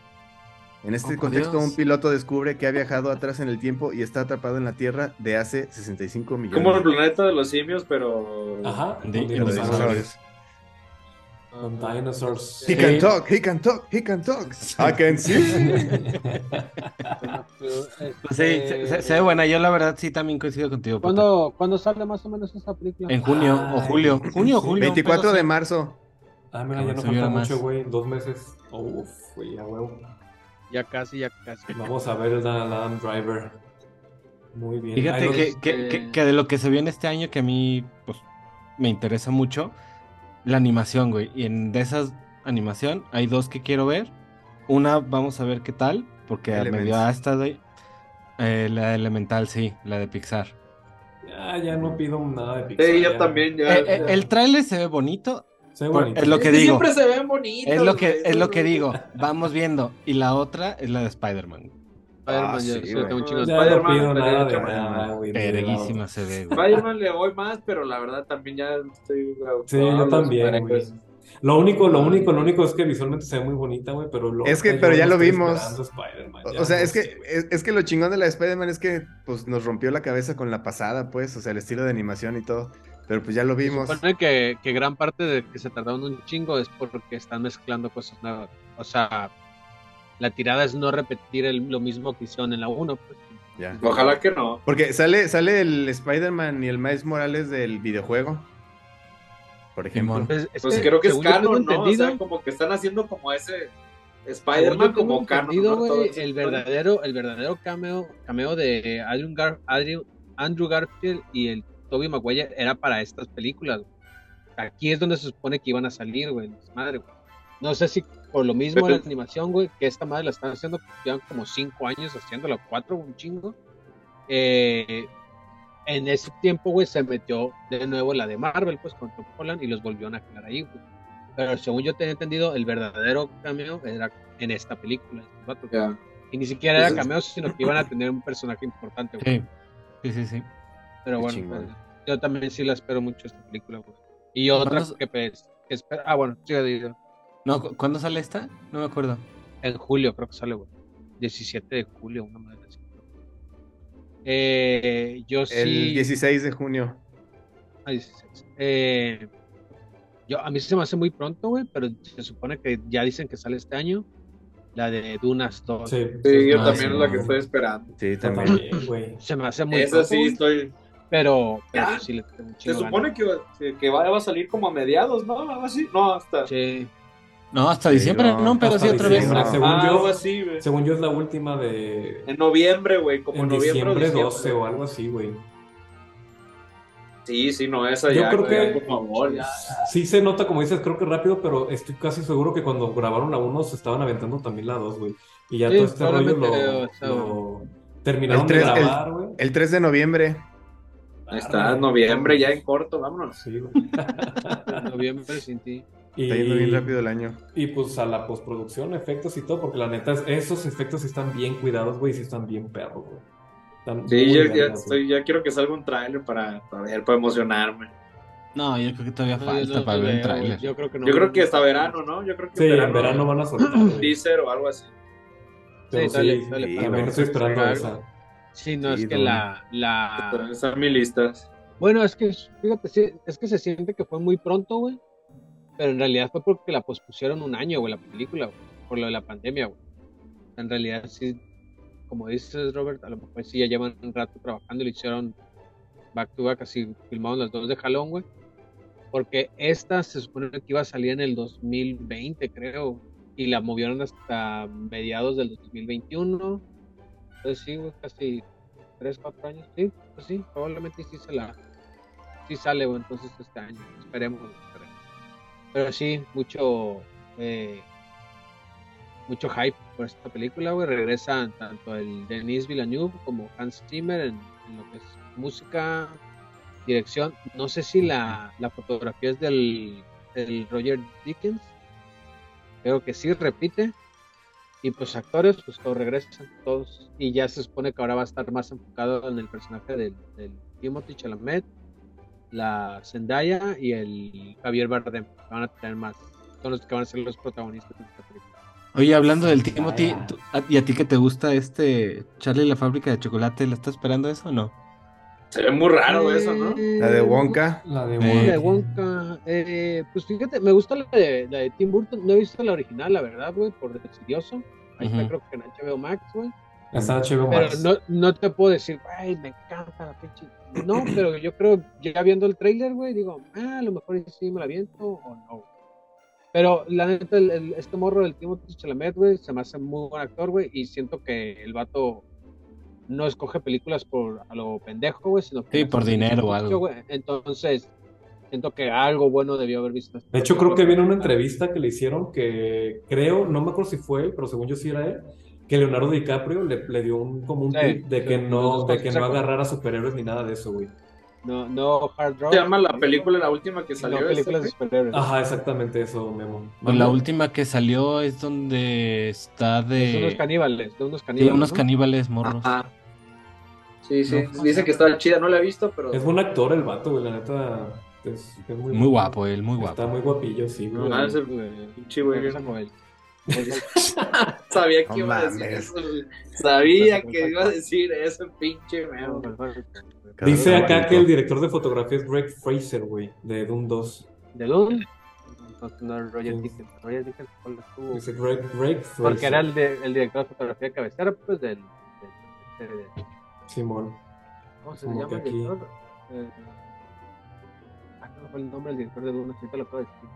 En este Oh, contexto, Dios. un piloto descubre que ha viajado atrás en el tiempo y está atrapado en la Tierra de hace 65 millones Como el planeta de los simios, pero. Ajá, De- con de de dinosaurios. dinosaurios. Con dinosaurs. He Sí. can talk, he can talk, he can talk. I can see. Este, Pues sí, se, se- se ve buena. Yo la verdad sí también coincido contigo. ¿Cuándo, ¿Cuándo sale más o menos esa película? En junio o Ay, julio. Junio o sí. julio. 24 pero de sí. marzo. Ah, mira, ya no falta mucho, más. güey. Dos meses. Uf, güey, a huevo. Ya casi, ya casi. Vamos a ver el Adam Driver. Muy bien. Fíjate los- que, que- que- que de lo que se viene este año que a mí pues me interesa mucho la animación, güey. Y en de esas animación hay dos que quiero ver. Una vamos a ver qué tal, porque me Elements. dio hasta de eh, la de Elemental, sí, la de Pixar. Ya, ya no pido nada de Pixar. Sí, yo ya. también, ya. Eh, eh, ya. el tráiler se ve bonito, Se ve bonito. es lo que digo. Siempre se ven bonitos. Es lo que güey, es lo que digo. Vamos viendo. Y la otra es la de Spider-Man. Spider-Man, Ah, yo sí, sí, tengo un chingo de Ya no Spider-Man, Spider-Man. se ve, güey. Spider-Man le voy más, pero la verdad también ya estoy. Sí, yo también, güey. Lo único, lo único, lo único es que visualmente se ve muy bonita, güey, pero lo Es que- pero ya lo vimos. Spider-Man, O- ya O sea, no es que, es, es que lo chingón de la de Spider-Man es que pues, nos rompió la cabeza con la pasada, pues, o sea, el estilo de animación y todo. Pero pues ya lo Se vimos. supone que, que gran parte de que se tardaron un chingo es porque están mezclando cosas nuevas. O sea, la tirada es no repetir el- lo mismo que hicieron en la 1. Pues. Ya. Ojalá que no. Porque sale, sale el Spider-Man y el Miles Morales del videojuego. Por ejemplo. Pues, es Pues creo que es canon, ¿no? O sea, como que están haciendo como ese Spider-Man como canon. el verdadero, el verdadero cameo, cameo de Andrew, Gar- Andrew- Andrew Garfield y el Tobey Maguire era para estas películas. güey. Aquí es donde se supone que iban a salir, güey. Madre, güey. No sé si por lo mismo Pero- la animación, güey, que esta madre la están haciendo, porque llevan como cinco años haciéndola, cuatro, un chingo. Eh, en ese tiempo, güey, se metió de nuevo la de Marvel, pues, con Tom Holland y los volvieron a crear ahí, güey. Pero según yo tenía entendido, el verdadero cameo era en esta película. estos vatos. Ya. Y ni siquiera era Pues cameo, sino que iban a tener un personaje importante, güey. Sí, sí, sí. sí. Pero Qué bueno, pues, yo también sí la espero mucho esta película, güey. Y otra ¿Cuándo- que, pues, que espera. Ah, bueno, sigue digo. No, ¿cu- ¿cuándo sale esta? No me acuerdo. En julio creo que sale, güey. 17 de julio, una madre así. Eh, yo sí. El 16 de junio. Ah, 16. Eh, yo, a mí se me hace muy pronto, güey, pero se supone que ya dicen que sale este año. la de Dunas 2. Sí, Sí, yo también sí, es la que estoy esperando. Sí, también. güey. Se me hace muy Esa pronto, sí estoy. pero, pero sí le tengo un Se supone ganas. que, que va, va a salir como a mediados, ¿no? Algo así. No, hasta. Sí. No, hasta diciembre, no, no, pero sí otra vez. diciembre. No. Según Ah, yo- algo así, güey. Según yo es la última de... En noviembre, güey. Como En noviembre o diciembre diciembre. 12 o algo así, güey. Sí, sí, no, esa Yo ya, creo güey, que por favor, ya. sí se nota, como dices, creo que rápido, pero estoy casi seguro que cuando grabaron la 1 se estaban aventando también la 2, güey. Y ya Sí, todo este rollo lo, o sea, lo terminaron de el- grabar, güey. El 3 de noviembre. Ahí está, noviembre ya en corto, vámonos. Sí, güey. Noviembre sin ti. Y, Está yendo bien rápido el año. y pues a la postproducción, efectos y todo, porque la neta, es- esos efectos sí están bien cuidados, güey, y sí están bien perros, güey. Están Sí, muy ya, estoy, quiero que salga un tráiler para, para ver, para emocionarme. No, yo creo que todavía No, falta yo no para ver un tráiler. Yo creo que no. Yo creo que hasta verano, ¿no? Yo creo que Sí, en verano van a soltar, un teaser o algo así. Pero Sí, dale, sí, dale, estoy esperando esa. Sí, no, Sí, es que don. la, la... Están mis listas. Bueno, es que, fíjate, sí, es que se siente que fue muy pronto, güey. Pero en realidad fue porque la pospusieron un año, güey, la película, güey. Por lo de la pandemia, güey. En realidad, sí, como dices, Robert, a lo mejor sí ya llevan un rato trabajando y lo hicieron back to back, así filmaron las dos de jalón, güey. Porque esta se supone que iba a salir en el 2020, creo. Y la movieron hasta mediados del 2021. Entonces sí, güey, casi 3, 4 años. Sí, pues sí, probablemente sí se la... Sí sale, güey, entonces este año. Esperemos, güey. Pero sí, mucho... eh, mucho hype por esta película, güey. Regresan tanto el Denis Villeneuve como Hans Zimmer en, lo que es música, dirección. No sé si la, la fotografía es del, del Roger Dickens. Creo que sí, repite. Y pues actores, pues todos regresan, todos. Y ya se supone que ahora va a estar más enfocado en el personaje del, del Timothy Chalamet, la Zendaya y el Javier Bardem. que Van a tener más. Son los que van a ser los protagonistas de esta película. Oye, hablando del Timothy, ¿tú- a- ¿y a ti que te gusta este Charlie la fábrica de chocolate? ¿La estás esperando eso o no? Se ve muy raro eso, ¿no? La de Wonka. La de Eh, La Wonka. de Wonka, eh, pues fíjate, me gusta la de, la de Tim Burton. No he visto la original, la verdad, güey, por decidioso. Ahí está, Ujú. creo que en HBO Max, güey. Pero no, no te puedo decir, güey, me encanta la pinche. No, pero yo creo, ya viendo el trailer, güey, digo, ah, a lo mejor sí me la viento o no. Pero la neta, el- el- este morro del Timothy Chalamet, güey, se me hace muy buen actor, güey, y siento que el vato no escoge películas por a lo pendejo, güey, sino que Sí, por dinero o algo. Entonces, siento que algo bueno debió haber visto. este De hecho, creo que viene una entrevista que le hicieron que creo, no me acuerdo si fue él, pero según yo sí era él, que Leonardo DiCaprio le, le dio un, como un Sí, tip de que no, de que no agarrara superhéroes ni nada de eso, güey. No, no Hard Rock. Se llama la película, la última que salió. películas de esta, superhéroes. Ajá, exactamente eso, Memo. Pues la última que salió es donde está De unos de, caníbales, de unos de caníbales. unos ¿no? caníbales morros. Ajá. Sí, sí. No. Dice que está chida, no la he visto, pero. Es buen actor el vato, güey, la neta. Es, es muy, Muy guapo él, muy Está guapo. muy guapillo, sí, güey. Ah, Güey, pinche güey. Sabía que No iba a decir eso. Sabía que iba a decir eso, pinche meo. Dice acá que el director de fotografía es Greg Fraser, güey, de Doom 2. ¿De dónde? No, no, Roger Sí. Dickens. Roger Dickens ¿cuál estuvo? Dice Greg, Greg Fraser. Porque era el, de- el director de fotografía de cabecera, pues del. del- del- Simón. ¿Cómo se Como llama el aquí- director? Eh, ah, no fue el nombre del director de Duna, ahorita lo acabo de decir.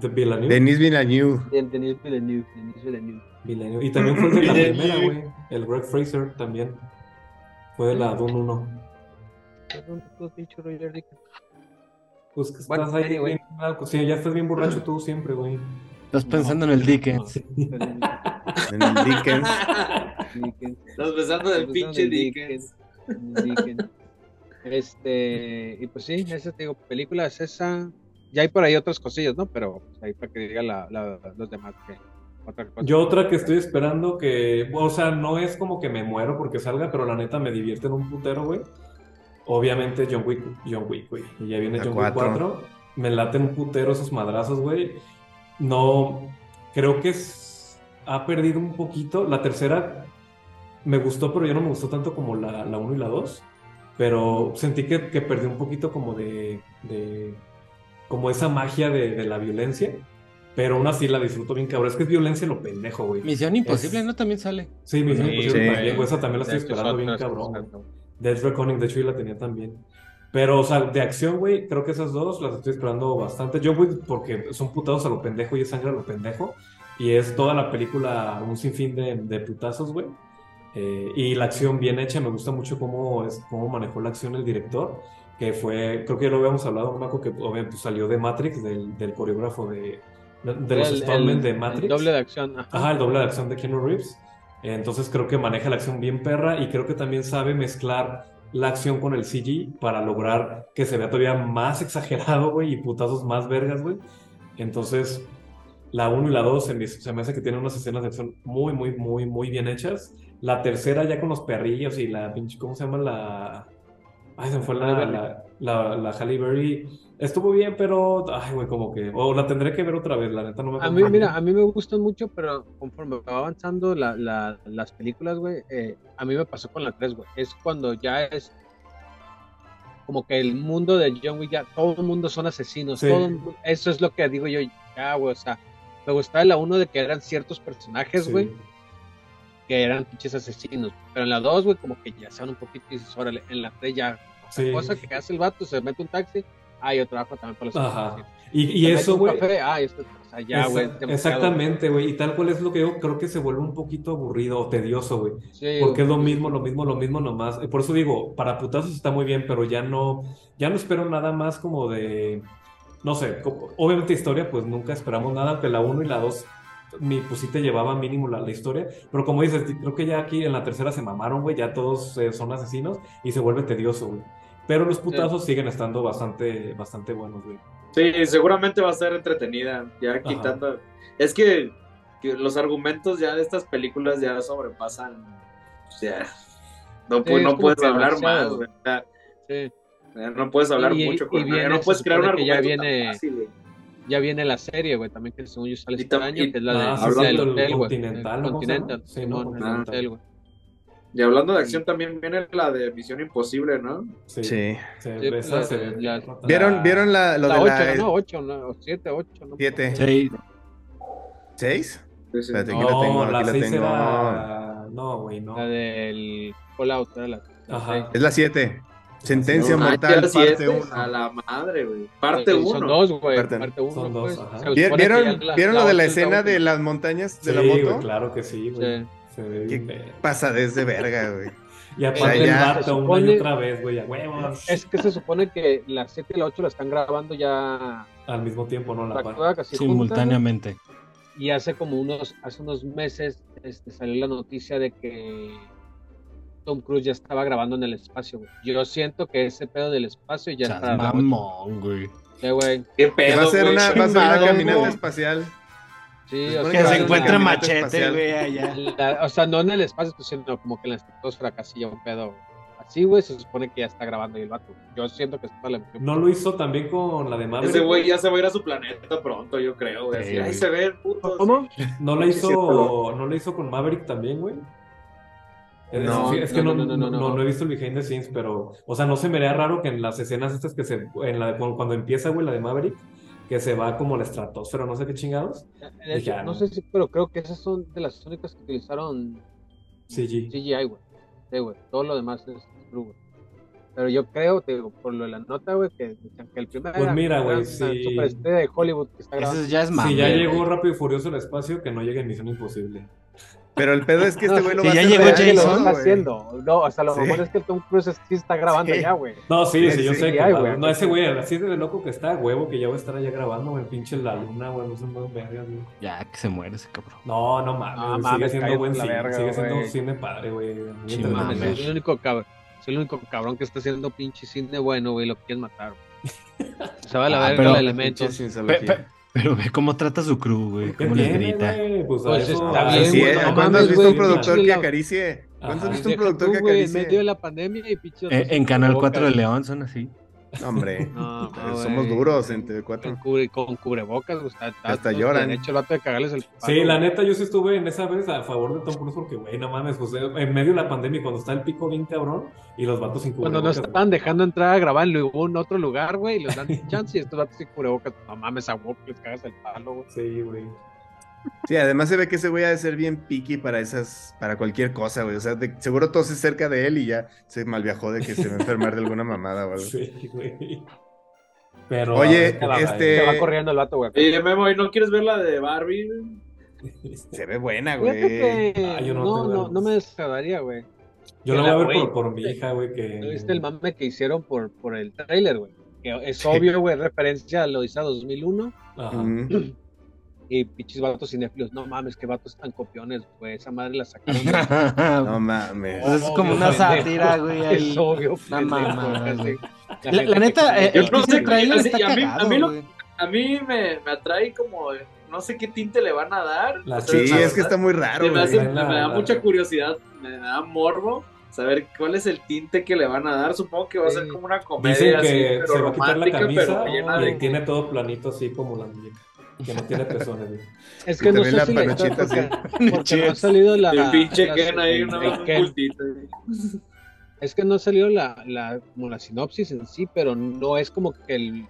The Villeneuve. Denis Villeneuve. De- Denis Villeneuve. Denis Villeneuve. Villeneuve. Y también fue el de la primera, güey. El Greg Fraser también. Fue de la Doom 1. ¿De ¿Dónde estuvo pinche Roger Dickens? Pues que Bueno, estás ahí, güey. Pues sí, ya estás bien borracho tú siempre, güey. Estás pensando en el Dickens. Denis Dickens. Dickens. Estás pensando del Estás pinche en Dickens. Dickens. Este, y pues sí, esa te digo, película es esa. Ya hay por ahí otras cosillas, ¿no? Pero pues, ahí para que diga la, la- los demás que otra cosa. Yo otra que estoy esperando que, o sea, no es como que me muero porque salga, pero la neta me divierte en un putero, güey. Obviamente John Wick, John Wick, güey. Y ya viene La John Wick cuatro. 4. Me laten un putero esos madrazos, güey. No, creo que es- ha perdido un poquito. La tercera me gustó, pero ya no me gustó tanto como la, la 1 y la 2. Pero sentí que, que perdió un poquito como de, de como esa magia de, de la violencia. Pero aún así la disfruto bien cabrón. Es que es violencia lo pendejo, güey. Misión Imposible, Es- ¿no? También sale. Sí, Misión Sí, Imposible sí. también, güey. Esa también la estoy esperando bien cabrón. güey. Death Reckoning, de hecho, yo la tenía también. Pero, o sea, de acción, güey, creo que esas dos las estoy esperando bastante. John Wick, porque son putados a lo pendejo y es sangre a lo pendejo. Y es toda la película un sinfín de, de putazos, güey. Eh, y la acción bien hecha, me gusta mucho cómo, es, cómo manejó la acción el director. Que fue, creo que ya lo habíamos hablado, acuerdo que obviamente, pues, salió de Matrix, del, del coreógrafo de, de los el- de Matrix. el doble de acción. Ajá. Ajá, el doble de acción de Keanu Reeves. Entonces creo que maneja la acción bien perra y creo que también sabe mezclar la acción con el CG para lograr que se vea todavía más exagerado, güey, y putazos más vergas, güey. Entonces, la 1 y la 2 se me, se me hace que tienen unas escenas de acción muy, muy, muy, muy bien hechas. La tercera ya con los perrillos y la pinche, ¿cómo se llama? La... Ay, se me fue la, Berry. la, la, la Halle Berry. Estuvo bien, pero, ay, güey, como que... O la tendré que ver otra vez, la neta no me A mí, mira, a mí me gustan mucho, pero conforme va avanzando la- la- las películas, güey, eh, a mí me pasó con la 3, güey. Es cuando ya es como que el mundo de John Wick, ya todo el mundo son asesinos. Sí. todo eso es lo que digo yo, ya, güey, o sea, me gustaba la 1 de que eran ciertos personajes, Sí. güey, que eran pinches asesinos. Pero en la 2, güey, como que ya son un poquito, y dices, órale, en la 3 ya, Sí. cosa que hace el vato, se mete un taxi, ah, yo trabajo también para los Ajá. Y, eso, güey. ah, esto, o sea, ya, güey, Exa- demasiado, Exactamente, güey. Y tal cual es lo que yo creo que se vuelve un poquito aburrido o tedioso, güey. Sí, Porque es lo mismo, lo mismo, lo mismo nomás. Por eso digo, para putazos está muy bien, pero ya no, ya no espero nada más como de, no sé, como- obviamente historia, pues nunca esperamos nada, aunque la 1 y la 2, mi, pues sí te llevaba mínimo la, la historia. Pero como dices, creo que ya aquí en la tercera se mamaron, güey, ya todos eh, son asesinos y se vuelve tedioso, güey. Pero los putazos siguen estando bastante, bastante buenos, güey. Sí, seguramente va a ser entretenida, ya quitando... Es que, que los argumentos ya de estas películas ya sobrepasan, o sea, no, Sí, puedes hablar demasiado, más, güey, Sí. ya no puedes hablar Y- mucho y con viene, no puedes crear un supone que ya argumento tan fácil, güey. Ya viene la serie, güey, también que según yo sale este año, que es la, de, ah, la sí, del el hotel, güey. Continental, El ¿no? ¿Cómo se llama? Continental, Sí, Simón, ¿no? el Continental. hotel, güey. Y hablando de acción también viene la de Misión Imposible, ¿no? Sí. Sí. Se- Sí, la- se ve la-. ¿Vieron, ¿vieron la, lo La de 8, la ¿no? 8, no, 7, 8, ¿no? Siete. Sí. seis? Sí, sí. Espérate, aquí la No, tengo, la aquí la 6 tengo. era... No, güey, no. La del Fallout, era la Ajá. Es la 7. Sentencia Ah, mortal, parte siete, 1. A la madre, güey. Parte Eh, Son 1. dos, güey. Parte- Parte 1, son dos, pues. ajá. Supone ¿Vieron, la- ¿vieron la lo de la escena de las montañas de Sí, la güey, moto? claro que sí, güey. Sí. Se ve Qué bien pasadez de verga, güey. Y aparte O sea, ya- el vato se una y supone- otra vez, güey, a huevos. Es que se supone que la 7 y la 8 la están grabando ya Al mismo tiempo, ¿no? La par- juntas, Simultáneamente. güey. Y hace como unos, hace unos meses este, salió la noticia de que Tom Cruise ya estaba grabando en el espacio, güey. Yo siento que ese pedo del espacio ya está. mamón, güey. Güey. ¿Qué Que pedo, va a ser güey? una, va a ser una Chingado, caminata espacial. Sí, o supone Que se encuentre machete, espacial. güey, allá. La- o sea, no en el espacio, pues, sino como que en la estratosfera casi un pedo. Así, güey, se supone que ya está grabando ahí el vato. Yo siento que está la emoción. No lo hizo también con la de Maverick. Ese güey ya se va a ir a su planeta pronto, yo creo, güey. Sí, Así, Ahí se ve el puto. ¿Cómo? No sí, hizo, no la hizo con Maverick también, güey. Es- No, es que no, no, no, no, no, no. no he visto el behind the scenes, pero, o sea, no se me haría raro que en las escenas estas que se, en la, cuando, cuando empieza, güey, la de Maverick, que se va como la estratosfera, no sé qué chingados. De hecho, Ya, no sé si, pero creo que esas son de las únicas que utilizaron CG. CGI, güey. Sí, güey. Todo lo demás es true, güey. Pero yo creo, te digo, por lo de la nota, güey, que el primer Pues era mira, güey, sí. superestrella de Hollywood que está grabando. Ya es. Si ya güey. llegó Rápido y Furioso al espacio, que no llegue en Misión Imposible. Pero el pedo es que este güey lo Si va a ya hacer llegó que lo Jason, está haciendo. No, hasta lo Sí. mejor es que el Tom Cruise sí está grabando Sí. ya, güey. No, sí, sí, Sí, yo sí, sé sí, que hay, güey. no, ese güey, así de loco que está, huevo, que ya va a estar allá grabando, güey, pinche la luna, güey, no sé, no vergas, güey. Ya, que se muere ese cabrón. No, no mames, No mames, sigue siendo buen la cine, verga, sigue siendo güey. cine padre, güey. Sí, es el único cabrón. Es el único cabrón que está haciendo pinche cine bueno, güey, lo quieren matar. güey. Se va a la Ah, verga pero- el elemento. Pero ve cómo trata su crew, güey. ¿Qué Cómo les grita. Pues, ¿Cuándo has visto un productor que la- acaricie? ¿Cuándo has visto un productor tú, que güey, en acaricie? medio de la pandemia y pinche Eh, en Canal 4 de León son así. Hombre, No, pero no, somos duros en Con, TV4. cubre- con cubrebocas, está Hasta lloran. derecho el vato de cagarles el Sí, palo, la güey. neta, yo sí estuve en esa vez a favor de Tom Cruise porque, güey, no mames, pues en medio de la pandemia, cuando está el pico bien cabrón y los vatos sin Cuando nos cubrebocas, estaban dejando entrar a grabar en algún otro lugar, güey, y les dan chance y estos vatos sin cubrebocas, no mames, a que les cagas el palo, güey. Sí, güey. Sí, además se ve que ese güey ha de ser bien picky para esas, para cualquier cosa, güey. O sea, de- seguro tose cerca de él y ya se malviajó de que se va a enfermar de alguna mamada o algo. Sí, güey. Pero. Oye, a ver, ¿qué este- Se va corriendo el vato, güey. Oye, Memo, ¿y no quieres ver la de Barbie? Se ve buena, güey. que Ah, yo no no, no, me desagradaría, güey. Yo lo voy a ver por, por mi hija, güey, que. ¿No viste el mame que hicieron por, por el trailer, güey? Que es obvio, güey, referencia a lo Odisea 2001 Ajá. Y pinches vatos cinéfilos. No mames, qué vatos tan copiones, güey. Esa madre la sacaron. No mames. Pues es como una sátira, güey. ahí. Es obvio, así. güey. La La, gente la neta, que- el no sé, trailer está a mí- a mí lo-. A mí me, me atrae como, no sé qué tinte le van a dar. La O sea, Sí, es que está muy raro, me, hace- güey. La- me da la- mucha curiosidad, me da morbo saber cuál es el tinte que le van a dar. Supongo que va a ser como una comedia Dicen así, que pero se va a quitar la camisa pero llena y tiene todo planito así como la muñeca. Que no tiene pezones, güey. Es Y que no sé la si la porque, porque no ha salido la. El pinche la- Ken ahí, una cultito. Es que no ha salido la, la, como la sinopsis en sí, pero no es como que el.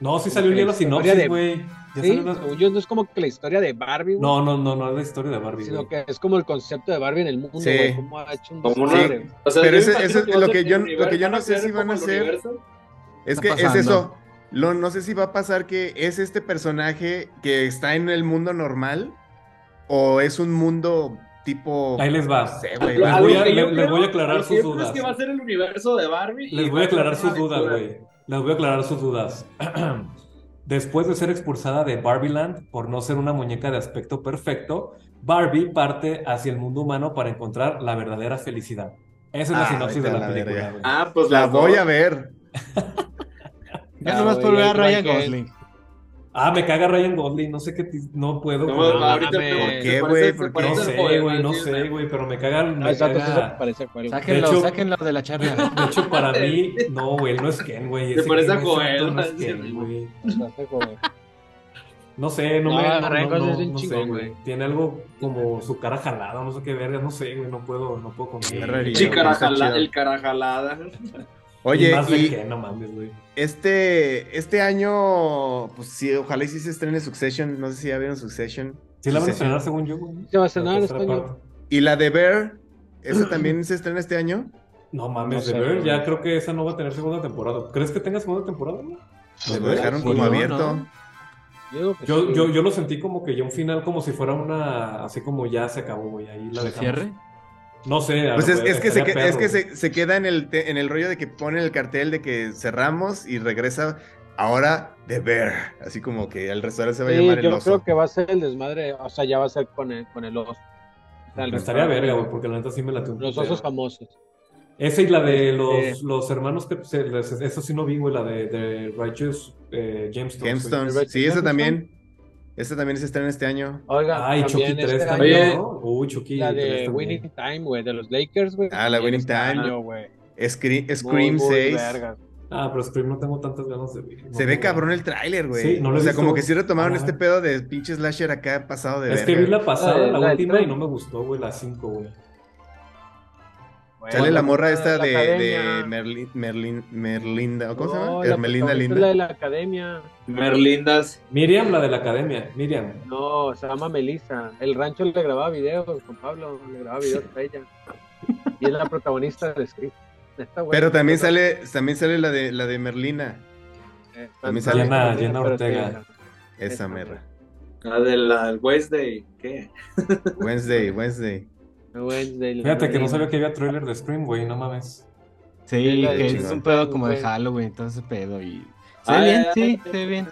No, sí salió ya la sinopsis, güey. Sí, yo, no es como que la historia de Barbie, güey, No, no, no, no es la historia de Barbie, sino güey. que es como el concepto de Barbie en el mundo, Sí. güey. Cómo ha hecho un una- güey. O sea, Pero ese- es lo que yo- lo que yo no sé si van a hacer-. Es que es eso. Lo, no sé si va a pasar que es este personaje que está en el mundo normal o es un mundo tipo. Ahí les va. No sé, güey. Les voy a- les- les voy a aclarar sus dudas. Es que va a ser el universo de Barbie. Les voy a aclarar sus dudas, güey. Les voy a aclarar sus dudas. Después de ser expulsada de Barbieland por no ser una muñeca de aspecto perfecto, Barbie parte hacia el mundo humano para encontrar la verdadera felicidad. Esa es la Ah, sinopsis de la la película. Ah, pues La voy a ver. Ya Ah, nomás por ver a Ryan Gosling. Ah, me caga Ryan Gosling, no sé qué, no puedo. No, él. ahorita no, ¿Por qué, güey? No sé, güey, no sé, güey, pero me caga, Ah, me exacto, sí se caga. parece. Sáquenlo, De hecho- sáquenlo de la charla. De hecho, para mí, no, güey, no es Ken, güey. Se parece a Joel, no es Ken, güey. No sé, no, No, me. No, Ryan no, Gosling no, es no sé, chingón, güey. Tiene algo como su cara jalada, no sé qué verga, no sé, güey, no puedo, no puedo con él. Sí, cara está jala- chido. el cara jalada. Oye, y más de y no mames, güey. este, este año, pues sí, ojalá y sí se estrene Succession. No sé si ya vieron Succession. Sí la van a estrenar según yo, güey. Se va a estrenar este año. parte. Y la de Bear, ¿esa también se estrena este año? No mames, No sé, de ver, güey. ya creo que esa no va a tener segunda temporada. ¿Crees que tenga segunda temporada, güey? Pues ¿De lo dejaron como no, abierto. ¿no? Yo, Yo, yo, yo lo sentí como que ya un final, como si fuera una. Así como ya se acabó, güey. Ahí la ¿El dejamos. cierre? No sé. a Pues es, que, se, que- es que se, se queda en el, te- en el rollo de que ponen el cartel de que cerramos y regresa ahora The Bear. Así como que el restaurante se va a Sí, llamar el yo oso. creo que va a ser el desmadre, o sea, ya va a ser con el, con el oso. O sea, el Estaría verga, güey, porque la neta sí me la tengo. Los osos famosos. Esa y la de los, los hermanos que. Eso sí no vi, güey, la de, de Righteous eh, Gemstones. Sí, esa también. Esa también se estrena este año. Oiga, Ay, Chucky también 3 este también, año, ¿no? Uy, Chucky La 3 de. Winning Time, güey, de los Lakers, güey. Ah, la Winning este Time. Scream, Muy, Scream muy 6. vergas. Ah, pero Scream no tengo tantas ganas de ver. Se ve cabrón el tráiler, güey. Sí, no lo he o sea, visto. como que sí retomaron Ah. este pedo de pinche slasher acá pasado de Es que vi la pasada, La de- la, la última, y no me gustó, güey, la 5, güey. Güey, Sale la morra esta la de, Merlin, Merlin, Merlinda, ¿o ¿cómo se llama? es Linda. la de la academia. Merlindas. Miriam, la de la academia. Miriam. No, se llama Melissa. El rancho le grababa videos con Pablo, le grababa videos a ella. Y es la protagonista del script. Pero también sale, también sale la de la de Merlina, Eh, también sale- Ortega. esa Esa, merra. La de la Wednesday. ¿Qué? Wednesday, Wednesday. Wednesday, Fíjate que no sabía que había trailer de Scream, güey, no mames. Sí, que es un pedo como de Güey. Halloween, todo ese pedo. Y... Se Ah, ve bien, sí, se ve bien.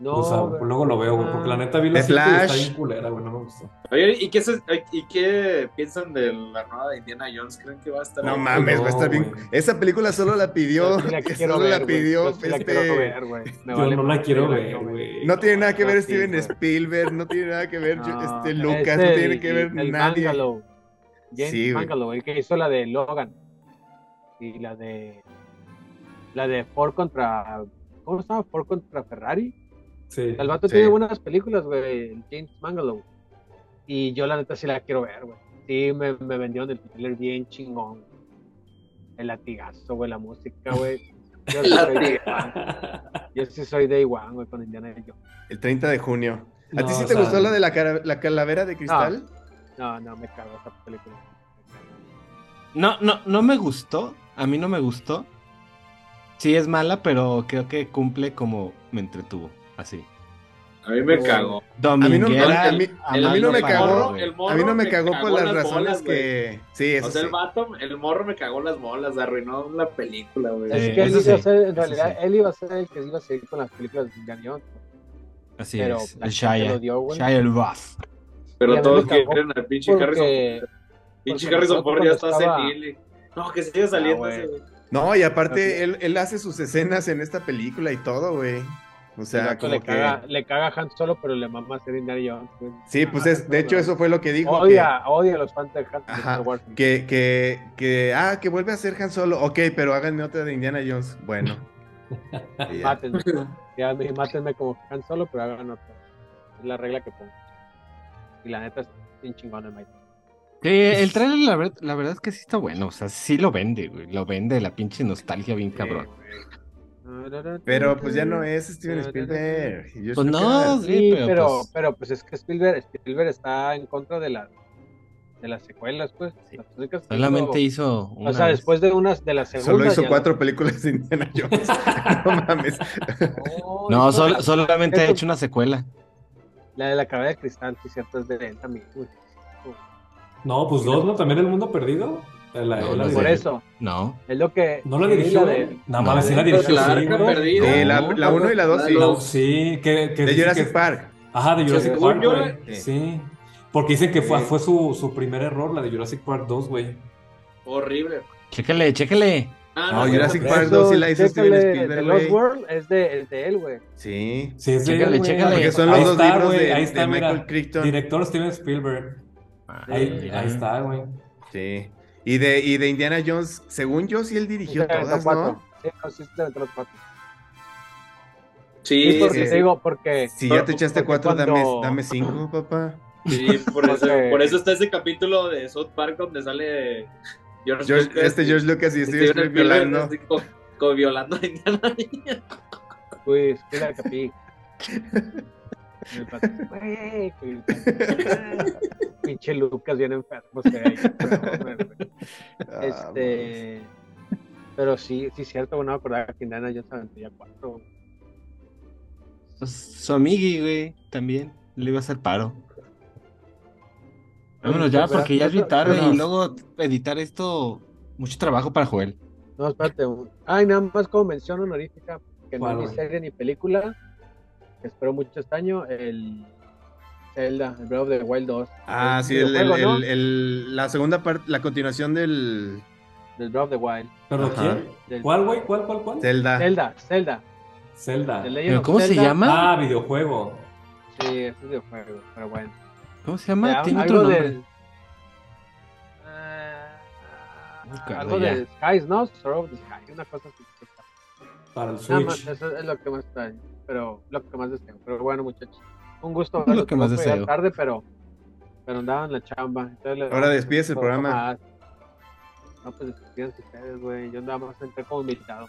No, o sea, güey. luego lo veo, güey, porque la neta vi la The 5 y está Flash. bien culera, güey, no me gustó. Oye, ¿y qué, se- ¿y qué piensan de la nueva de Indiana Jones? ¿Creen que va a estar No bien? mames, va a estar No, bien. Esa película solo la pidió, la que solo ver, la pidió la este- quiero ver, güey. Me Yo vale no la quiero ver, güey. No tiene nada que ver No, Steven. Spielberg, no tiene nada que ver No, este es Lucas, no tiene que ver el nadie. Bungalow. James Sí, güey. Bungalow, el que hizo la de Logan. Y la de. la de Ford contra. ¿Cómo se llama? Ford contra Ferrari. Sí. El vato Sí. tiene buenas películas, güey. el James Mangold. Y yo, la neta, sí la quiero ver, güey. Sí, me, me vendieron el trailer bien chingón. El latigazo, güey, la música, güey. Yo sí soy day one. Yo sí soy day one, güey, con Indiana Jones. El 30 de junio. ¿A No, ti sí te sea- gustó la de la, cara- la calavera de cristal? No, no, me cago esa película. No, no, no me gustó. A mí no me gustó. Sí es mala, pero creo que cumple como me entretuvo. Así. A mí me cagó. A mí no, Dominguera, a mí, a mí no me cagó. para- morro- el morro A mí no me cagó por las las razones bolas, que. Sí, eso O sea, sí. el vato, el morro me cagó las bolas, arruinó la película, güey. Sí, Es que él iba a ser, en realidad, sí. él iba a ser el que iba a seguir con las películas de Jones. Así pero es. El Shia. lo dio, güey. Shia. Y a Pero todos quieren al pinche porque- Harrison Pinche Harrison Ford ya está senil. No, que sigue saliendo Ah, ese, güey. güey. No, y aparte, él, él hace sus escenas en esta película y todo, güey. O sea, como le, que. caga, le caga a Han Solo, pero le mama hacer Indiana Jones. Sí, pues es, de hecho, eso fue lo que dijo. que- Odia, odia a los fans de Han de Ajá, Star Wars. Que, que, que, ah, que vuelve a ser Han Solo. Ok, pero háganme otra de Indiana Jones. Bueno. Ya. Mátenme. Ya, me- mátenme como Han Solo, pero hagan otra. Es la regla que pongo. Y la neta es bien chingón el Mike. Sí, el trailer la, ver- la verdad es que sí está bueno. O sea, sí lo vende, güey. Lo vende la pinche nostalgia bien cabrón. Pero pues ya no es Steven Spielberg. y George Pues no, sí, Sí, pero, pero, pues, pero pues es que Spielberg, Spielberg está en contra de la de las secuelas, pues. Las únicas que solamente hizo- hizo una O sea, vez. después de unas de las segundas. Solo hizo ya cuatro películas de Indiana Jones. no mames. No, No, hizo sol- la- solamente ha hecho una secuela. La de la cabeza de cristal, sí, cierto, es de él también. No, pues dos, ¿no? También El Mundo Perdido. La- No, la no Por dirigió. eso, No. es lo que. ¿No la sí, dirigió? de-? No mames, sí la dirigió. La sí, perdida. Sí, la, No, la uno y la dos, sí. No, sí, que, que De Jurassic que- Park. Ajá, de Jurassic según Park, yo, güey. eh, Sí. Porque dicen que fue, Sí. fue su, su primer error, la de Jurassic Park 2, güey. Horrible. Chéquele, chéquele. Ah, No, no, Jurassic Park Eso, 2 sí la hizo Steven chécale, Spielberg, The Lost. World es de, es de él, güey. Sí. Sí, es de Chécale, chécale. Porque son los Ahí dos está, libros güey, de, ahí de está, Michael mira. Crichton. Director Steven Spielberg. Ahí, mira. ahí está, güey. Sí. Y de, y de Indiana Jones, según yo, sí él dirigió aventó todas. ¿no? Sí, no, sí, los cuatro. Sí, Sí, porque sí. digo, porque. Si ya te echaste cuatro, dame, cuando- dame cinco, papá. sí, por eso, por eso está ese capítulo de South Park donde sale George, George- Lucas este George Lucas y Steven Spielberg violando. como violando a Indiana Jones. Uy, espera, El pato, güey, Pinche Lucas bien enfermo se ahí. Ah, Este. Pero sí, sí, cierto, bueno, acordar que Indiana Jones aventó ya cuatro. Pues, su amigui, güey, también le iba a hacer paro. Vámonos ya, Pero- porque ya es bien tarde pero- y luego editar esto, mucho trabajo para Joel. No, espérate. Ay, nada más como mención honorífica, que no ¿Cuál, es ni serie ni película, que espero mucho este año, el Zelda, el Breath of the Wild 2. Ah, El sí, el, el- ¿no? el- la segunda parte, la continuación del Del Breath of the Wild. ¿Pero quién? Del- ¿Cuál, güey? ¿Cuál, cuál, cuál? Zelda. Zelda, Zelda. Zelda. ¿Pero cómo se Zelda. llama? Ah, videojuego. Sí, es un videojuego, pero bueno. ¿Cómo se llama? Tiene algo otro nombre. del. Ah, acuerdo algo ya. de Skies, ¿no? Sword of the Sky, una cosa así. Para el Nada más, Switch. eso es lo que más extraño, pero lo que más deseo. Pero bueno, muchachos, un gusto Lo que más deseo. tarde, pero, pero andaba en la chamba. Ahora despides el programa. más. No, pues despídense ustedes, güey. Yo andaba más entré como invitado.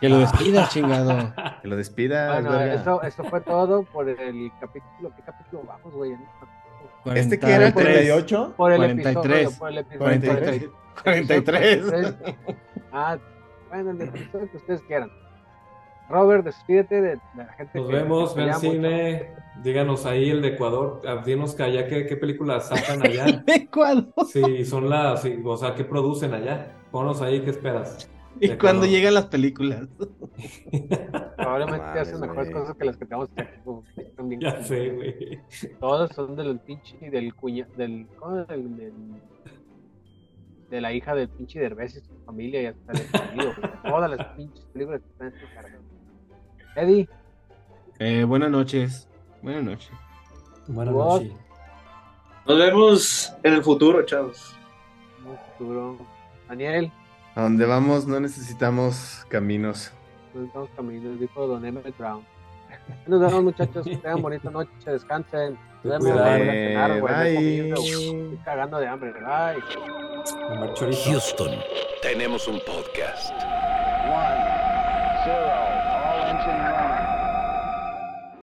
Que lo despidas, chingado. Que lo despidas, Bueno, verga. eso, eso fue todo por el capítulo. ¿Qué capítulo vamos, güey? ¿Este que era el 43. 38? Por el 43. episodio. Por el episodio. 43. 43. Ah, bueno, el episodio que ustedes quieran. Robert, despídete de, de la gente. Nos que- vemos, mucho. cine. Díganos ahí el de Ecuador. ah, Dinos que allá qué, qué películas sacan allá. Ecuador. Sí, son las, sí, o sea, qué producen allá. Ponos ahí, ¿qué esperas? Y De cuando Ecuador. llegan las películas. Probablemente Mames, hacen mejores cosas que las que tenemos bien Ya sé, güey. Todos son del pinche del cuña, del, ¿cómo? del, del- de la hija del pinche Derbez y su familia y hasta el. Todas las pinches películas que están en este cargo. Eddie, Eh, buenas noches. Buenas noches. Buenas noches. Nos vemos en el futuro, chavos. muy futuro. Daniel, A donde vamos no necesitamos caminos. No necesitamos caminos, dijo Don Emmett Brown. Nos vemos, muchachos. Que tengan bonita noche. Descansen. Nos vemos. Cenar, Bye. Estoy cagando de hambre. Bye. Houston, tenemos un podcast.